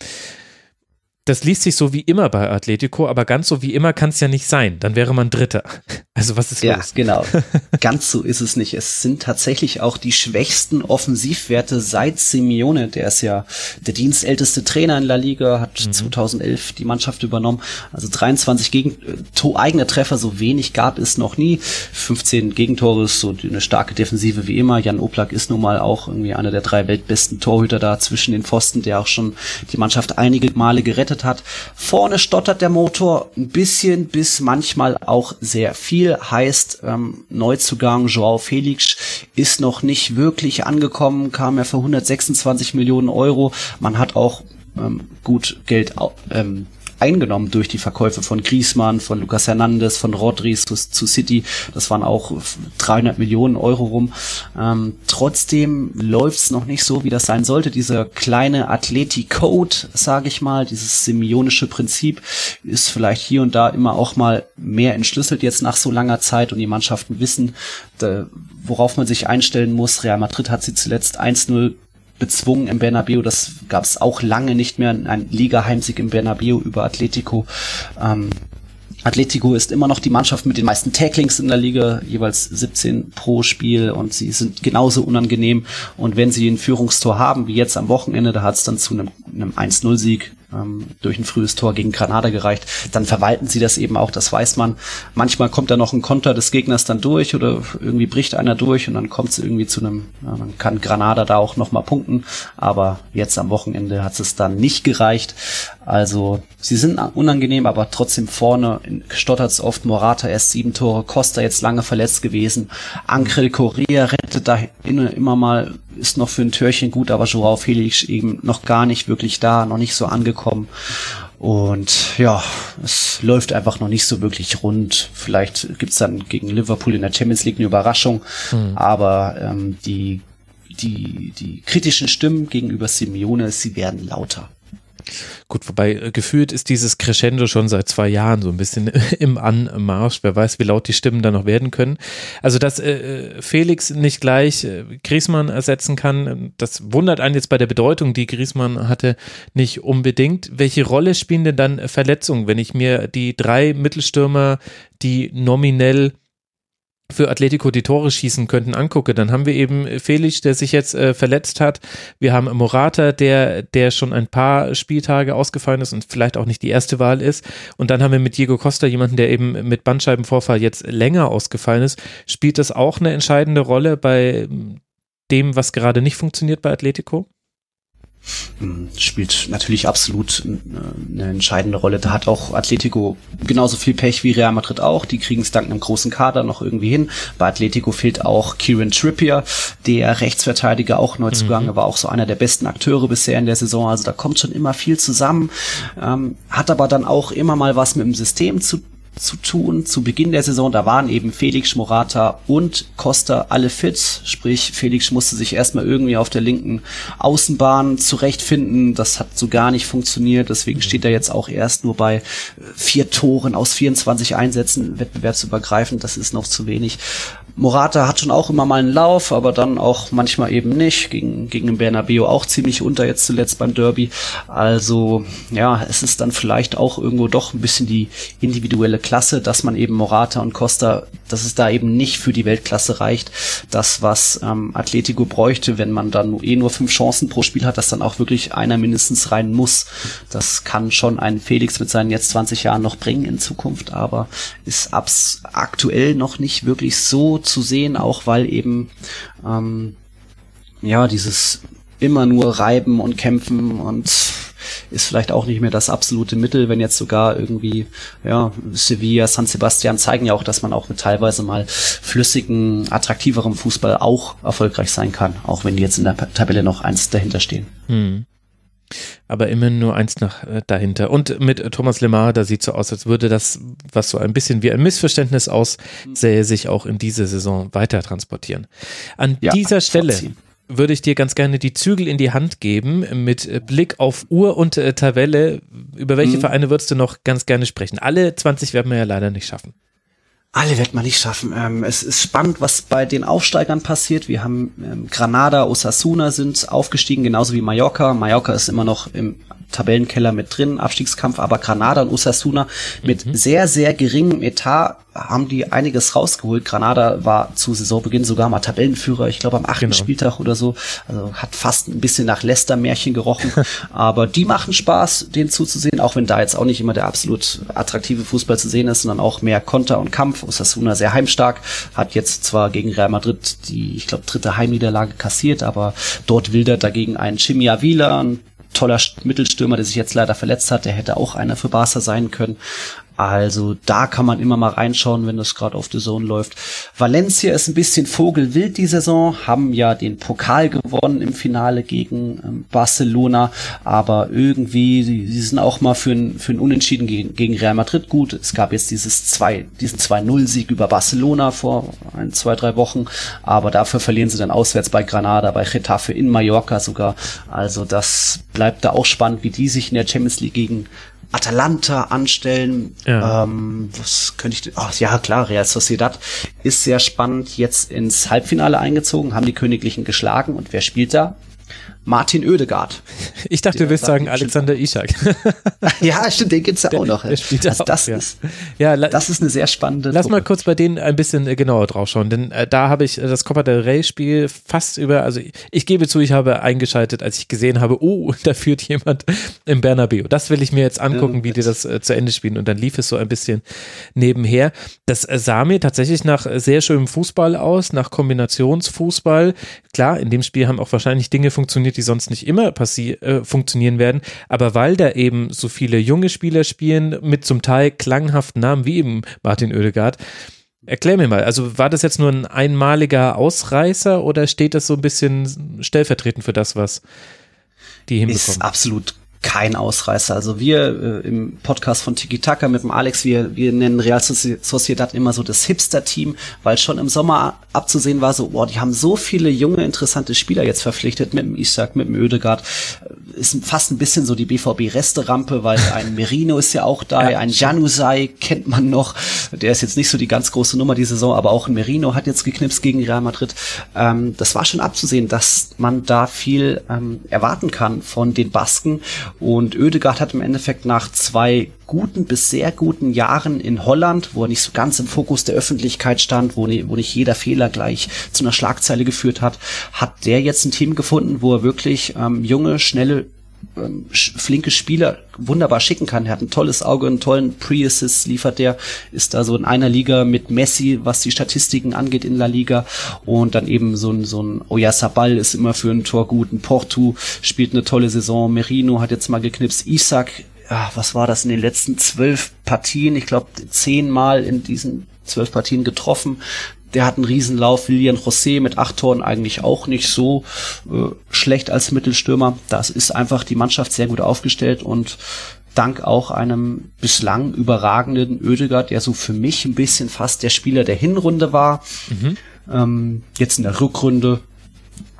das liest sich so wie immer bei Atletico, aber ganz so wie immer kann es ja nicht sein. Dann wäre man Dritter. <laughs> Also was ist ja, los? Ja, genau. <laughs> ganz so ist es nicht. Es sind tatsächlich auch die schwächsten Offensivwerte seit Simeone. Der ist ja der dienstälteste Trainer in La Liga, hat mhm. 2011 die Mannschaft übernommen. Also 23 gegen äh, eigene Treffer, so wenig gab es noch nie. 15 Gegentore ist so eine starke Defensive wie immer. Jan Oblak ist nun mal auch irgendwie einer der drei weltbesten Torhüter da zwischen den Pfosten, der auch schon die Mannschaft einige Male gerettet gerettet hat. Vorne stottert der Motor ein bisschen bis manchmal auch sehr viel. Heißt, ähm, Neuzugang Joao Felix ist noch nicht wirklich angekommen, kam ja für 126 Millionen Euro. Man hat auch ähm, gut Geld ähm, eingenommen durch die Verkäufe von Griezmann, von Lucas Hernandez, von Rodri zu, zu City. Das waren auch 300 Millionen Euro rum. Ähm, trotzdem läuft's noch nicht so, wie das sein sollte. Dieser kleine Athletic-Code, sage ich mal, dieses semionische Prinzip ist vielleicht hier und da immer auch mal mehr entschlüsselt jetzt nach so langer Zeit und die Mannschaften wissen, worauf man sich einstellen muss. Real Madrid hat sie zuletzt 1-0 bezwungen im Bernabeu. Das gab es auch lange nicht mehr. Ein Liga-Heimsieg im Bernabeu über Atletico. Ähm, Atletico ist immer noch die Mannschaft mit den meisten Tacklings in der Liga, jeweils 17 pro Spiel und sie sind genauso unangenehm. Und wenn sie ein Führungstor haben, wie jetzt am Wochenende, da hat es dann zu einem, einem 1-0-Sieg ähm, durch ein frühes Tor gegen Granada gereicht. Dann verwalten sie das eben auch, das weiß man. Manchmal kommt da noch ein Konter des Gegners dann durch oder irgendwie bricht einer durch und dann kommt es irgendwie zu einem, ja, dann kann Granada da auch nochmal punkten. Aber jetzt am Wochenende hat es dann nicht gereicht. Also sie sind unangenehm, aber trotzdem vorne stottert es oft. Morata erst sieben Tore, Costa jetzt lange verletzt gewesen. Ankrel Correa rettet da immer mal, ist noch für ein Türchen gut, aber Joao Felix eben noch gar nicht wirklich da, noch nicht so angekommen. Und ja, es läuft einfach noch nicht so wirklich rund. Vielleicht gibt's dann gegen Liverpool in der Champions League eine Überraschung, mhm. aber ähm, die, die, die kritischen Stimmen gegenüber Simeone, sie werden lauter. Gut, wobei äh, gefühlt ist dieses Crescendo schon seit zwei Jahren so ein bisschen <laughs> im Anmarsch. Wer weiß, wie laut die Stimmen da noch werden können. Also, dass äh, Felix nicht gleich äh, Griesmann ersetzen kann, das wundert einen jetzt bei der Bedeutung, die Griesmann hatte, nicht unbedingt. Welche Rolle spielen denn dann Verletzungen, wenn ich mir die drei Mittelstürmer, die nominell für Atletico die Tore schießen könnten, angucke, dann haben wir eben Felix, der sich jetzt äh, verletzt hat. Wir haben Morata, der, der schon ein paar Spieltage ausgefallen ist und vielleicht auch nicht die erste Wahl ist. Und dann haben wir mit Diego Costa jemanden, der eben mit Bandscheibenvorfall jetzt länger ausgefallen ist. Spielt das auch eine entscheidende Rolle bei dem, was gerade nicht funktioniert bei Atletico? Hm, spielt natürlich absolut eine entscheidende Rolle. Da hat auch Atletico genauso viel Pech wie Real Madrid auch. Die kriegen es dank einem großen Kader noch irgendwie hin. Bei Atletico fehlt auch Kieran Trippier, der Rechtsverteidiger, auch Neuzugang, mhm. war auch so einer der besten Akteure bisher in der Saison. Also da kommt schon immer viel zusammen. Ähm, hat aber dann auch immer mal was mit dem System zu zu tun. Zu Beginn der Saison, da waren eben Felix, Morata und Costa alle fit. Sprich, Felix musste sich erstmal irgendwie auf der linken Außenbahn zurechtfinden. Das hat so gar nicht funktioniert. Deswegen mhm. steht er jetzt auch erst nur bei vier Toren aus 24 Einsätzen wettbewerbsübergreifend. Das ist noch zu wenig. Morata hat schon auch immer mal einen Lauf, aber dann auch manchmal eben nicht. Gegen, gegen den Bernabeu auch ziemlich unter jetzt zuletzt beim Derby. Also, ja, es ist dann vielleicht auch irgendwo doch ein bisschen die individuelle Klasse, dass man eben Morata und Costa, dass es da eben nicht für die Weltklasse reicht. Das, was ähm, Atletico bräuchte, wenn man dann eh nur fünf Chancen pro Spiel hat, dass dann auch wirklich einer mindestens rein muss. Das kann schon ein Felix mit seinen jetzt 20 Jahren noch bringen in Zukunft, aber ist abs aktuell noch nicht wirklich so zu sehen, auch weil eben ähm, ja dieses immer nur reiben und kämpfen und ist vielleicht auch nicht mehr das absolute Mittel, wenn jetzt sogar irgendwie, ja, Sevilla, San Sebastian zeigen ja auch, dass man auch mit teilweise mal flüssigen, attraktiverem Fußball auch erfolgreich sein kann, auch wenn die jetzt in der Tabelle noch eins dahinter stehen. Hm aber immerhin nur eins nach äh, dahinter. Und mit Thomas Lemar, da sieht so aus, als würde das, was so ein bisschen wie ein Missverständnis aussähe, sich auch in diese Saison weiter transportieren. An ja, dieser Stelle vorziehen. würde ich dir ganz gerne die Zügel in die Hand geben, mit Blick auf Uhr und äh, Tabelle. Über welche mhm. Vereine würdest du noch ganz gerne sprechen? Alle 20 werden wir ja leider nicht schaffen. Alle wird man nicht schaffen. Ähm, es ist spannend, was bei den Aufsteigern passiert. Wir haben ähm, Granada, Osasuna sind aufgestiegen, genauso wie Mallorca. Mallorca ist immer noch im Tabellenkeller mit drin, Abstiegskampf, aber Granada und Osasuna mit mhm. sehr, sehr geringem Etat haben die einiges rausgeholt. Granada war zu Saisonbeginn sogar mal Tabellenführer, ich glaube am achten genau. Spieltag oder so. Also hat fast ein bisschen nach Leicester-Märchen gerochen. <laughs> aber die machen Spaß, denen zuzusehen, auch wenn da jetzt auch nicht immer der absolut attraktive Fußball zu sehen ist, sondern auch mehr Konter und Kampf. Osasuna sehr heimstark, hat jetzt zwar gegen Real Madrid die, ich glaube, dritte Heimniederlage kassiert, aber dort wildert dagegen ein Chimia Avila, ein toller Mittelstürmer, der sich jetzt leider verletzt hat. Der hätte auch einer für Barca sein können. Also da kann man immer mal reinschauen, wenn das gerade auf The Zone läuft. Valencia ist ein bisschen vogelwild die Saison, haben ja den Pokal gewonnen im Finale gegen ähm, Barcelona, aber irgendwie, sie, sie sind auch mal für ein, für ein Unentschieden gegen, gegen Real Madrid gut. Es gab jetzt dieses zwei, diesen 2-0-Sieg über Barcelona vor ein, zwei, drei Wochen, aber dafür verlieren sie dann auswärts bei Granada, bei Getafe in Mallorca sogar. Also das bleibt da auch spannend, wie die sich in der Champions League gegen Atalanta anstellen. Ja. Ähm, was könnte ich? Ach ja, klar, Real Sociedad ist sehr spannend. Jetzt ins Halbfinale eingezogen, haben die Königlichen geschlagen und wer spielt da? Martin Oedegaard. Ich dachte, du wirst sagen Alexander Ishak. <laughs> ja, stimmt, den gibt es ja auch noch. Der spielt also das, auch, ja. ist, ja, das ist eine sehr spannende Lass Truppe. mal kurz bei denen ein bisschen äh, genauer drauf schauen, denn äh, da habe ich äh, das Copa del Rey Spiel fast über, also ich, ich, gebe zu, ich habe eingeschaltet, als ich gesehen habe, oh, <laughs> da führt jemand im Bernabeu. Das will ich mir jetzt angucken, ja, wie die das äh, zu Ende spielen und dann lief es so ein bisschen nebenher. Das äh, sah mir tatsächlich nach sehr schönem Fußball aus, nach Kombinationsfußball. Klar, in dem Spiel haben auch wahrscheinlich Dinge funktioniert, die sonst nicht immer äh, funktionieren werden. Aber weil da eben so viele junge Spieler spielen, mit zum Teil klanghaften Namen wie eben Martin Oedegaard, Erklär mir mal, also war das jetzt nur ein einmaliger Ausreißer oder steht das so ein bisschen stellvertretend für das, was die hinbekommen? Ist absolut kein Ausreißer. Also wir äh, im Podcast von Tiki Taka mit dem Alex, wir, wir nennen Real Sociedad immer so das Hipster-Team, weil schon im Sommer abzusehen war so, boah, die haben so viele junge, interessante Spieler jetzt verpflichtet mit dem Isaac, mit dem Ödegard. Ist fast ein bisschen so die BVB-Resterampe, weil ein Merino ist ja auch da, <laughs> ja. ein Janusai kennt man noch. Der ist jetzt nicht so die ganz große Nummer die Saison, aber auch ein Merino hat jetzt geknipst gegen Real Madrid. Ähm, das war schon abzusehen, dass man da viel ähm, erwarten kann von den Basken und Oedegaard hat im Endeffekt nach zwei guten bis sehr guten Jahren in Holland, wo er nicht so ganz im Fokus der Öffentlichkeit stand, wo, wo nicht jeder Fehler gleich zu einer Schlagzeile geführt hat, hat der jetzt ein Team gefunden, wo er wirklich ähm, junge, schnelle ähm, flinke Spieler wunderbar schicken kann. Er hat ein tolles Auge, einen tollen Pre-Assist liefert der, ist da so in einer Liga mit Messi, was die Statistiken angeht in La Liga. Und dann eben so ein, so ein Oyarzabal ist immer für ein Tor gut, ein Porto spielt eine tolle Saison, Merino hat jetzt mal geknipst, Isaac ja, was war das in den letzten zwölf Partien? Ich glaube, zehnmal in diesen zwölf Partien getroffen der hat einen Riesenlauf. Lilian José mit acht Toren eigentlich auch nicht so äh, schlecht als Mittelstürmer. Das ist einfach die Mannschaft sehr gut aufgestellt und dank auch einem bislang überragenden Oedegaard, der so für mich ein bisschen fast der Spieler der Hinrunde war. Mhm. Ähm, jetzt in der Rückrunde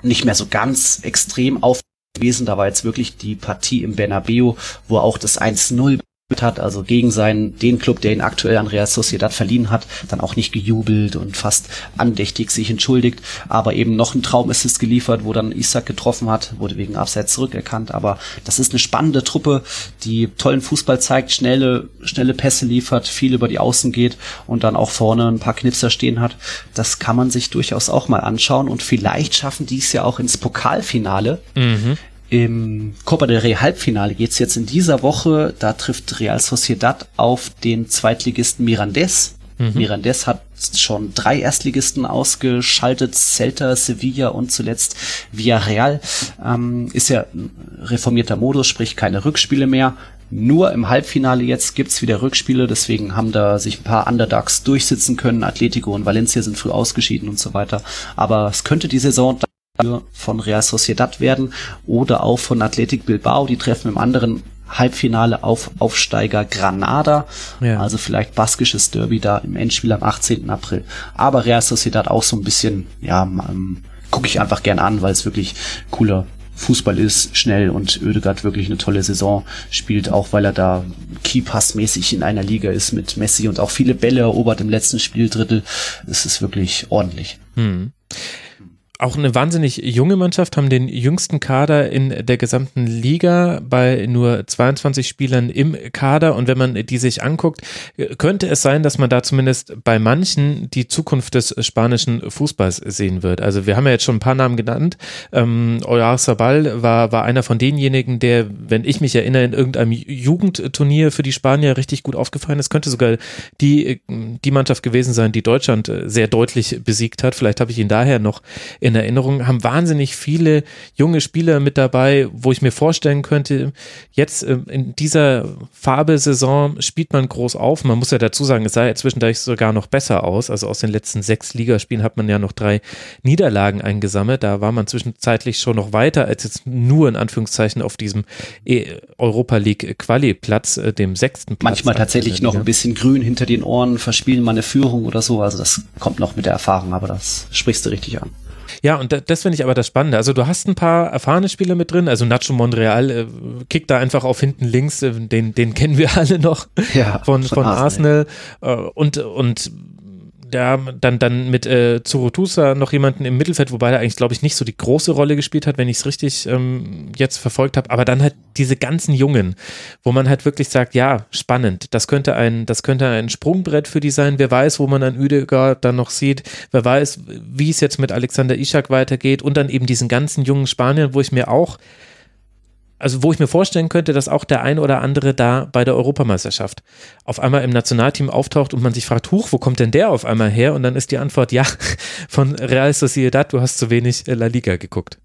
nicht mehr so ganz extrem auf gewesen. Da war jetzt wirklich die Partie im Bernabeu, wo auch das 1-0 hat, also gegen seinen, den Club, der ihn aktuell an Real Sociedad verliehen hat, dann auch nicht gejubelt und fast andächtig sich entschuldigt, aber eben noch ein Traumassist geliefert, wo dann Isaac getroffen hat, wurde wegen Abseits zurückerkannt, aber das ist eine spannende Truppe, die tollen Fußball zeigt, schnelle, schnelle Pässe liefert, viel über die Außen geht und dann auch vorne ein paar Knipser stehen hat. Das kann man sich durchaus auch mal anschauen und vielleicht schaffen die es ja auch ins Pokalfinale. Mhm. Im Copa del Rey Halbfinale geht's jetzt in dieser Woche. Da trifft Real Sociedad auf den Zweitligisten Mirandes. Mhm. Mirandes hat schon drei Erstligisten ausgeschaltet, Celta, Sevilla und zuletzt Villarreal. Ähm, ist ja ein reformierter Modus, sprich keine Rückspiele mehr. Nur im Halbfinale jetzt gibt's wieder Rückspiele, deswegen haben da sich ein paar Underdogs durchsitzen können. Atletico und Valencia sind früh ausgeschieden und so weiter. Aber es könnte die Saison von Real Sociedad werden oder auch von Athletic Bilbao. Die treffen im anderen Halbfinale auf Aufsteiger Granada. Ja. Also vielleicht baskisches Derby da im Endspiel am 18. April. Aber Real Sociedad auch so ein bisschen, ja, ähm, gucke ich einfach gern an, weil es wirklich cooler Fußball ist, schnell und Oedegaard wirklich eine tolle Saison spielt, auch weil er da Keypass-mäßig in einer Liga ist mit Messi und auch viele Bälle erobert im letzten Spieldrittel. Es ist wirklich ordentlich. Hm auch eine wahnsinnig junge Mannschaft, haben den jüngsten Kader in der gesamten Liga bei nur 22 Spielern im Kader. Und wenn man die sich anguckt, könnte es sein, dass man da zumindest bei manchen die Zukunft des spanischen Fußballs sehen wird. Also wir haben ja jetzt schon ein paar Namen genannt. Ähm, Oyarzabal war, war einer von denjenigen, der, wenn ich mich erinnere, in irgendeinem Jugendturnier für die Spanier richtig gut aufgefallen ist. Könnte sogar die, die Mannschaft gewesen sein, die Deutschland sehr deutlich besiegt hat. Vielleicht habe ich ihn daher noch in in Erinnerung, haben wahnsinnig viele junge Spieler mit dabei, wo ich mir vorstellen könnte, jetzt äh, in dieser Farbe-Saison spielt man groß auf. Man muss ja dazu sagen, es sah ja zwischendurch sogar noch besser aus. Also aus den letzten sechs Ligaspielen hat man ja noch drei Niederlagen eingesammelt. Da war man zwischenzeitlich schon noch weiter als jetzt nur in Anführungszeichen auf diesem e- Europa League Quali-Platz, äh, dem sechsten Platz. Manchmal tatsächlich noch ein bisschen grün hinter den Ohren, verspielen mal eine Führung oder so. Also das kommt noch mit der Erfahrung, aber das sprichst du richtig an. Ja, und das finde ich aber das Spannende. Also du hast ein paar erfahrene Spieler mit drin. Also Nacho Monreal äh, kickt da einfach auf hinten links. Äh, den, den kennen wir <laughs> alle noch ja, von, von, Arsenal. Arsenal. Äh, und, und ja, dann, dann mit äh, Zurutusa noch jemanden im Mittelfeld, wobei er eigentlich, glaube ich, nicht so die große Rolle gespielt hat, wenn ich es richtig ähm, jetzt verfolgt habe. Aber dann halt diese ganzen Jungen, wo man halt wirklich sagt, ja, spannend, das könnte ein, das könnte ein Sprungbrett für die sein. Wer weiß, wo man an Udegaard dann noch sieht. Wer weiß, wie es jetzt mit Alexander Ishak weitergeht. Und dann eben diesen ganzen jungen Spaniern, wo ich mir auch also wo ich mir vorstellen könnte, dass auch der ein oder andere da bei der Europameisterschaft auf einmal im Nationalteam auftaucht und man sich fragt, huch, wo kommt denn der auf einmal her? Und dann ist die Antwort, ja, <laughs> von Real Sociedad, du hast zu wenig La Liga geguckt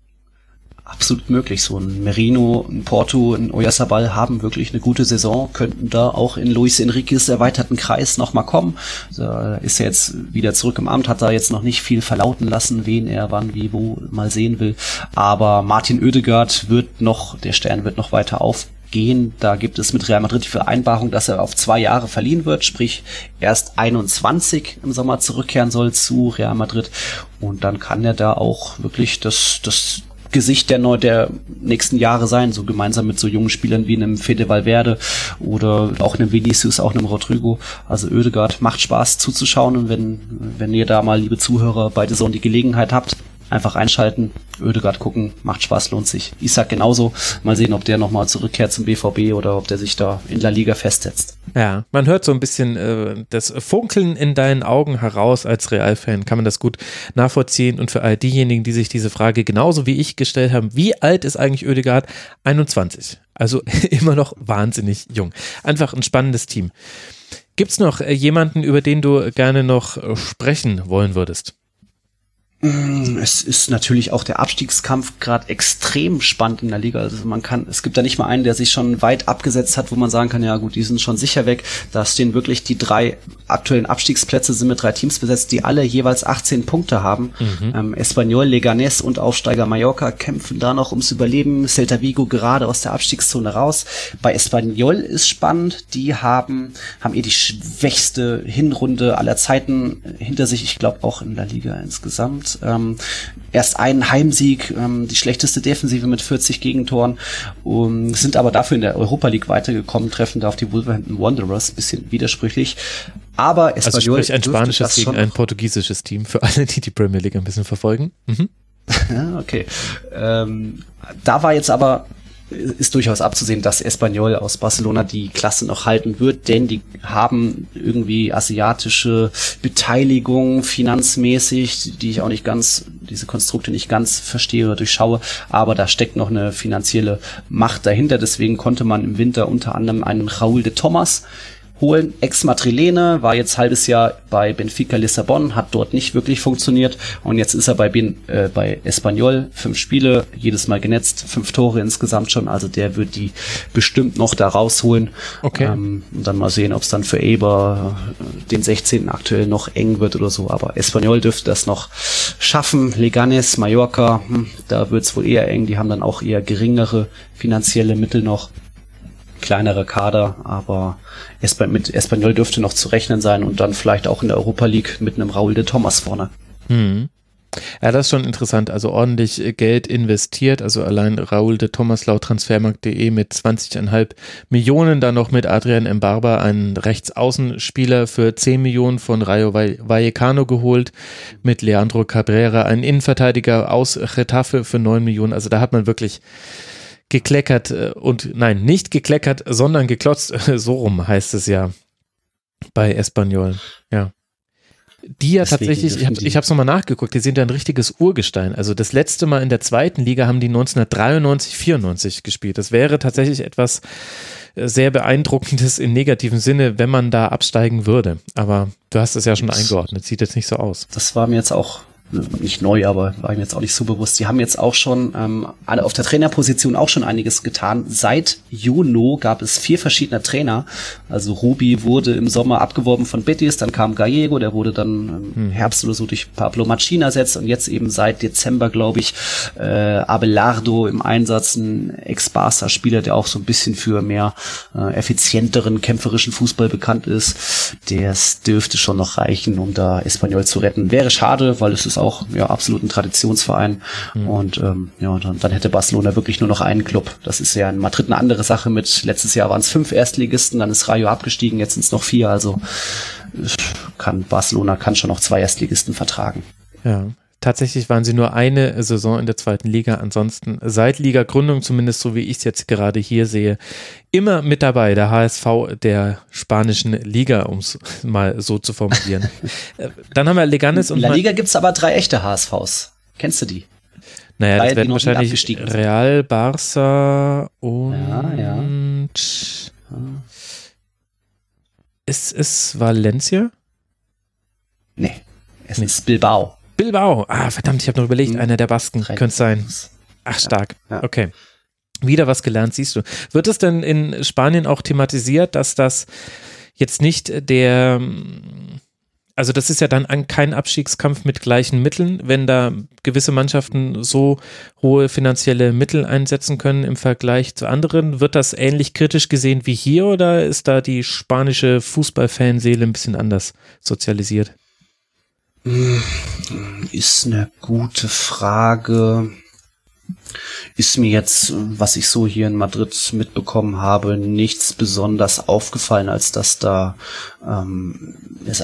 absolut möglich. So ein Merino, ein Porto, ein Oyasabal haben wirklich eine gute Saison, könnten da auch in Luis Enriquez erweiterten Kreis nochmal kommen. Da ist er jetzt wieder zurück im Amt, hat da jetzt noch nicht viel verlauten lassen, wen er wann, wie, wo mal sehen will. Aber Martin Oedegaard wird noch, der Stern wird noch weiter aufgehen. Da gibt es mit Real Madrid die Vereinbarung, dass er auf zwei Jahre verliehen wird, sprich erst 21 im Sommer zurückkehren soll zu Real Madrid und dann kann er da auch wirklich das, das Gesicht der, neu, der nächsten Jahre sein, so gemeinsam mit so jungen Spielern wie einem Fede Valverde oder auch einem Vinicius, auch einem Rodrigo. Also Oedegaard macht Spaß zuzuschauen und wenn, wenn ihr da mal, liebe Zuhörer, beide so die Gelegenheit habt, einfach einschalten, Ödegard gucken, macht Spaß, lohnt sich. Isaac genauso. Mal sehen, ob der nochmal zurückkehrt zum BVB oder ob der sich da in La Liga festsetzt. Ja, man hört so ein bisschen äh, das Funkeln in deinen Augen heraus als Realfan, kann man das gut nachvollziehen. Und für all diejenigen, die sich diese Frage genauso wie ich gestellt haben, wie alt ist eigentlich Ödegard? 21. Also <laughs> immer noch wahnsinnig jung. Einfach ein spannendes Team. Gibt es noch äh, jemanden, über den du gerne noch äh, sprechen wollen würdest? Mm, es ist natürlich auch der Abstiegskampf gerade extrem spannend in der Liga. Also man kann, es gibt da nicht mal einen, der sich schon weit abgesetzt hat, wo man sagen kann, ja gut, die sind schon sicher weg. Da stehen wirklich die drei aktuellen Abstiegsplätze sind mit drei Teams besetzt, die alle jeweils 18 Punkte haben. Mhm. Ähm, Espanyol, Leganés und Aufsteiger Mallorca kämpfen da noch ums Überleben. Celta Vigo gerade aus der Abstiegszone raus. Bei Espanyol ist spannend. Die haben, haben eh die schwächste Hinrunde aller Zeiten hinter sich. Ich glaube auch in der Liga insgesamt. Ähm, erst einen Heimsieg, ähm, die schlechteste Defensive mit 40 Gegentoren, um, sind aber dafür in der Europa League weitergekommen, treffen da auf die Wolverhampton Wanderers, bisschen widersprüchlich. Aber es also sprich ein spanisches gegen ein portugiesisches Team für alle, die die Premier League ein bisschen verfolgen. Mhm. <laughs> okay. Ähm, da war jetzt aber ist durchaus abzusehen, dass Espanyol aus Barcelona die Klasse noch halten wird, denn die haben irgendwie asiatische Beteiligung finanzmäßig, die ich auch nicht ganz, diese Konstrukte nicht ganz verstehe oder durchschaue, aber da steckt noch eine finanzielle Macht dahinter. Deswegen konnte man im Winter unter anderem einen Raúl de Thomas holen. Ex-Matrilene war jetzt halbes Jahr bei Benfica Lissabon, hat dort nicht wirklich funktioniert und jetzt ist er bei, ben, äh, bei Espanyol, fünf Spiele, jedes Mal genetzt, fünf Tore insgesamt schon, also der wird die bestimmt noch da rausholen. Okay. Ähm, und dann mal sehen, ob es dann für Eber äh, den 16. aktuell noch eng wird oder so, aber Espanyol dürfte das noch schaffen. Leganes, Mallorca, hm, da wird es wohl eher eng, die haben dann auch eher geringere finanzielle Mittel noch kleinere Kader, aber mit Espanyol dürfte noch zu rechnen sein und dann vielleicht auch in der Europa League mit einem Raul de Thomas vorne. Hm. Ja, das ist schon interessant. Also ordentlich Geld investiert. Also allein Raul de Thomas laut transfermarkt.de mit 20,5 Millionen. Dann noch mit Adrian Embarba, einen Rechtsaußenspieler für 10 Millionen von Rayo Vallecano geholt. Mit Leandro Cabrera, einen Innenverteidiger aus Getafe für 9 Millionen. Also da hat man wirklich gekleckert äh, und nein, nicht gekleckert, sondern geklotzt. <laughs> So rum heißt es ja bei Espanyol. Ja. Die ja Deswegen tatsächlich, ich habe ich es nochmal nachgeguckt, die sind ja ein richtiges Urgestein. Also das letzte Mal in der zweiten Liga haben die 1993, 94 gespielt. Das wäre tatsächlich etwas äh, sehr beeindruckendes im negativen Sinne, wenn man da absteigen würde. Aber du hast es ja schon eingeordnet, sieht jetzt nicht so aus. Das war mir jetzt auch nicht neu, aber war ihm jetzt auch nicht so bewusst. Die haben jetzt auch schon ähm, alle auf der Trainerposition auch schon einiges getan. Seit Juno gab es vier verschiedene Trainer. Also Rubi wurde im Sommer abgeworben von Betis, dann kam Gallego, der wurde dann im hm. Herbst oder so durch Pablo Machina ersetzt und jetzt eben seit Dezember, glaube ich, äh, Abelardo im Einsatz, ein Ex-Barca-Spieler, der auch so ein bisschen für mehr äh, effizienteren, kämpferischen Fußball bekannt ist. Das dürfte schon noch reichen, um da Espanyol zu retten. Wäre schade, weil es ist auch ja absolut ein Traditionsverein. Mhm. Und ähm, ja, dann, dann hätte Barcelona wirklich nur noch einen Club. Das ist ja in Madrid eine andere Sache. Mit letztes Jahr waren es fünf Erstligisten, dann ist Rayo abgestiegen, jetzt sind es noch vier. Also kann Barcelona kann schon noch zwei Erstligisten vertragen. Ja, Tatsächlich waren sie nur eine Saison in der zweiten Liga. Ansonsten seit Liga-Gründung, zumindest so wie ich es jetzt gerade hier sehe, immer mit dabei. Der HSV der spanischen Liga, um es mal so zu formulieren. <laughs> Äh, dann haben wir Leganes und. In der Liga gibt es aber drei echte HSVs. Kennst du die? Naja, drei, das werden wahrscheinlich Real, Barça und. Ja, ja. Ist es Valencia? Nee, es nee. ist Bilbao. Bilbao. Ah, verdammt, ich habe noch überlegt, mhm. einer der Basken. Könnte es sein. Ach, stark. Ja, ja. Okay. Wieder was gelernt, siehst du. Wird es denn in Spanien auch thematisiert, dass das jetzt nicht der, also das ist ja dann kein Abstiegskampf mit gleichen Mitteln, wenn da gewisse Mannschaften so hohe finanzielle Mittel einsetzen können im Vergleich zu anderen. Wird das ähnlich kritisch gesehen wie hier oder ist da die spanische Fußballfanseele ein bisschen anders sozialisiert? Ist eine gute Frage. Ist mir jetzt, was ich so hier in Madrid mitbekommen habe, nichts besonders aufgefallen, als dass da, ähm,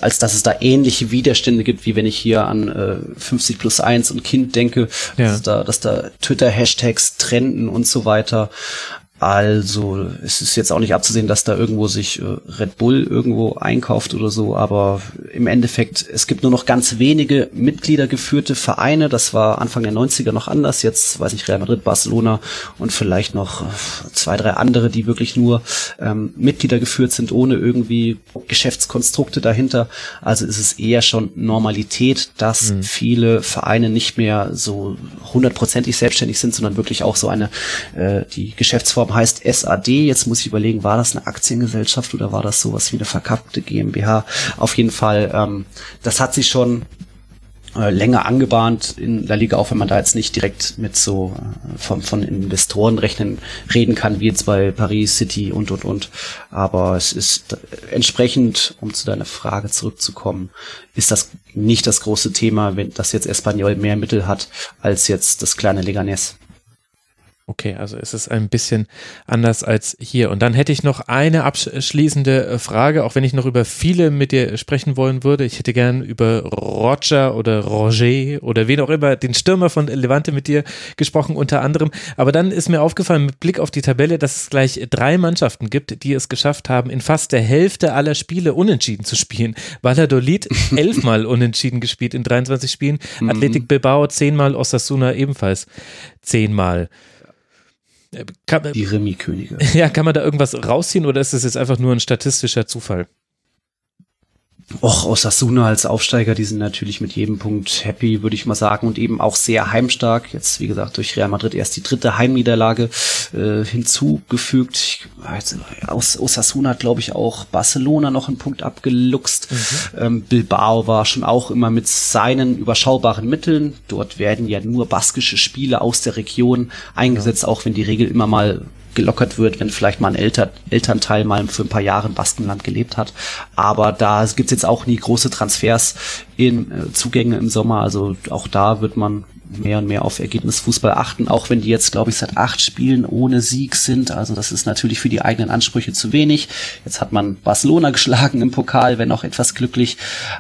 als dass es da ähnliche Widerstände gibt, wie wenn ich hier an äh, 50 plus 1 und Kind denke, ja. dass da, dass da Twitter-Hashtags trenden und so weiter. Also es ist jetzt auch nicht abzusehen, dass da irgendwo sich äh, Red Bull irgendwo einkauft oder so, aber im Endeffekt, es gibt nur noch ganz wenige Mitgliedergeführte Vereine. Das war Anfang der 90er noch anders. Jetzt weiß ich Real Madrid, Barcelona und vielleicht noch äh, zwei, drei andere, die wirklich nur ähm, Mitglieder geführt sind, ohne irgendwie Geschäftskonstrukte dahinter. Also ist es eher schon Normalität, dass mhm. viele Vereine nicht mehr so hundertprozentig selbstständig sind, sondern wirklich auch so eine äh, die Geschäftsform heißt SAD. Jetzt muss ich überlegen, war das eine Aktiengesellschaft oder war das sowas wie eine verkappte GmbH? Auf jeden Fall, ähm, das hat sich schon äh, länger angebahnt in der Liga, auch wenn man da jetzt nicht direkt mit so äh, von, von Investoren rechnen reden kann, wie jetzt bei Paris City und und und. Aber es ist entsprechend, um zu deiner Frage zurückzukommen, ist das nicht das große Thema, wenn das jetzt Espanyol mehr Mittel hat als jetzt das kleine Leganés. Okay, also es ist ein bisschen anders als hier. Und dann hätte ich noch eine abschließende äh, Frage, auch wenn ich noch über viele mit dir sprechen wollen würde. Ich hätte gern über Roger oder Roger oder wen auch immer, den Stürmer von Levante mit dir gesprochen unter anderem. Aber dann ist mir aufgefallen mit Blick auf die Tabelle, dass es gleich drei Mannschaften gibt, die es geschafft haben, in fast der Hälfte aller Spiele unentschieden zu spielen. Valladolid <laughs> elfmal unentschieden gespielt in 23 Spielen, mhm. Athletic Bilbao zehnmal, Osasuna ebenfalls zehnmal. Kann, die Remi-Könige. <laughs> Ja, kann man da irgendwas rausziehen oder ist das jetzt einfach nur ein statistischer Zufall? Och, Osasuna als Aufsteiger, die sind natürlich mit jedem Punkt happy, würde ich mal sagen, und eben auch sehr heimstark. Jetzt, wie gesagt, durch Real Madrid erst die dritte Heimniederlage äh, hinzugefügt. Ich, also, aus Osasuna hat, glaube ich, auch Barcelona noch einen Punkt abgeluchst. Mhm. Ähm, Bilbao war schon auch immer mit seinen überschaubaren Mitteln. Dort werden ja nur baskische Spiele aus der Region eingesetzt, ja. auch wenn die Regel immer mal gelockert wird, wenn vielleicht mal ein Eltern, Elternteil mal für ein paar Jahre im Baskenland gelebt hat. Aber da gibt's jetzt auch nie große Transfers in äh, Zugänge im Sommer. Also auch da wird man mehr und mehr auf Ergebnisfußball achten, auch wenn die jetzt, glaube ich, seit acht Spielen ohne Sieg sind. Also das ist natürlich für die eigenen Ansprüche zu wenig. Jetzt hat man Barcelona <laughs> geschlagen im Pokal, wenn auch etwas glücklich,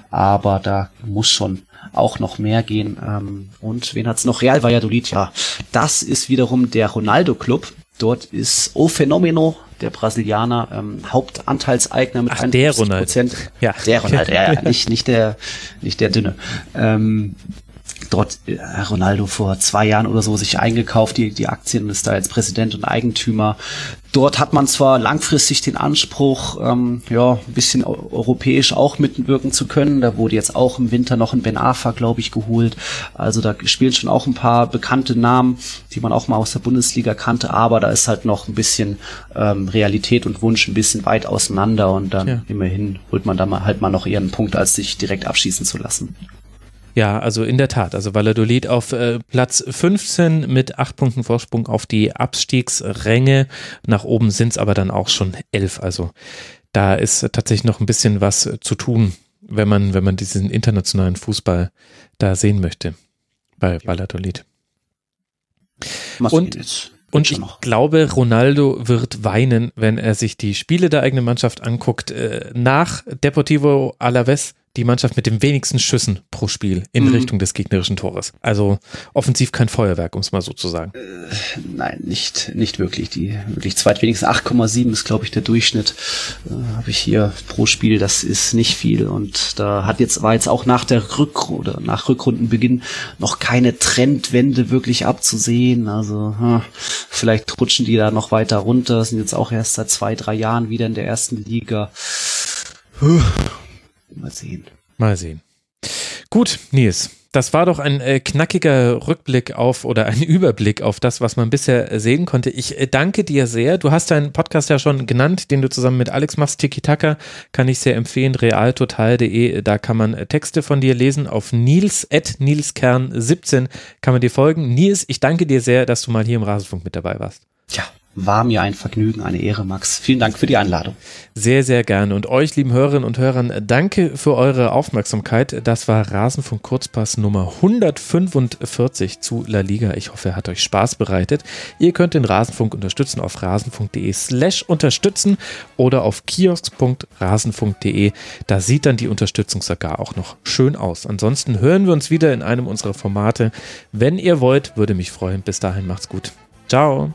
aber da muss schon auch noch mehr gehen. Ähm, und wen hat's noch? Real Valladolid, ja. Das ist wiederum der Ronaldo-Club. Dort ist O Fenomeno, der Brasilianer, ähm, Hauptanteilseigner mit Ach, der Ronaldo. Ja. Der <laughs> Ronaldo, ja, ja, nicht, nicht der, nicht der Dünne. Ähm, dort äh, Ronaldo vor zwei Jahren oder so sich eingekauft, die, die Aktien und ist da jetzt Präsident und Eigentümer. Dort hat man zwar langfristig den Anspruch, ähm, ja, ein bisschen europäisch auch mitwirken zu können. Da wurde jetzt auch im Winter noch ein Ben Afa, glaube ich, geholt. Also da spielen schon auch ein paar bekannte Namen, die man auch mal aus der Bundesliga kannte. Aber da ist halt noch ein bisschen ähm, Realität und Wunsch ein bisschen weit auseinander. Und dann ja. immerhin holt man da mal halt mal noch eher einen Punkt, als sich direkt abschießen zu lassen. Ja, also in der Tat. Also Valladolid auf äh, Platz 15 mit acht Punkten Vorsprung auf die Abstiegsränge. Nach oben sind es aber dann auch schon elf. Also da ist tatsächlich noch ein bisschen was zu tun, wenn man, wenn man diesen internationalen Fußball da sehen möchte bei Valladolid. Und, und ich glaube, Ronaldo wird weinen, wenn er sich die Spiele der eigenen Mannschaft anguckt. Äh, nach Deportivo Alaves die Mannschaft mit den wenigsten Schüssen pro Spiel in mhm. Richtung des gegnerischen Tores. Also offensiv kein Feuerwerk, um es mal so zu sagen. Äh, nein, nicht, nicht wirklich. Die wirklich zweitwenigsten 8,7 ist, glaube ich, der Durchschnitt. Äh, Habe ich hier pro Spiel. Das ist nicht viel. Und da hat jetzt, war jetzt auch nach der Rück oder nach Rückrundenbeginn noch keine Trendwende wirklich abzusehen. Also hm, vielleicht rutschen die da noch weiter runter. Sind jetzt auch erst seit zwei, drei Jahren wieder in der ersten Liga. Mal sehen. Mal sehen. Gut, Nils. Das war doch ein äh, knackiger Rückblick auf oder ein <laughs> Überblick auf das, was man bisher sehen konnte. Ich äh, danke dir sehr. Du hast deinen Podcast ja schon genannt, den du zusammen mit Alex machst. Tiki Taka kann ich sehr empfehlen. realtotal.de. Da kann man äh, Texte von dir lesen. Auf Nils, at Nilskern17 kann man dir folgen. Nils, ich danke dir sehr, dass du mal hier im Rasenfunk mit dabei warst. Ja, war mir ein Vergnügen, eine Ehre, Max. Vielen Dank für die Einladung. Sehr, sehr gerne. Und euch, lieben Hörerinnen und Hörern, danke für eure Aufmerksamkeit. Das war Rasenfunk Kurzpass Nummer 145 zu La Liga. Ich hoffe, er hat euch Spaß bereitet. Ihr könnt den Rasenfunk unterstützen auf rasenfunk.de slash unterstützen oder auf kiosk.rasenfunk.de. Da sieht dann die Unterstützung sogar auch noch schön aus. Ansonsten hören wir uns wieder in einem unserer Formate. Wenn ihr wollt, würde mich freuen. Bis dahin macht's gut. Ciao.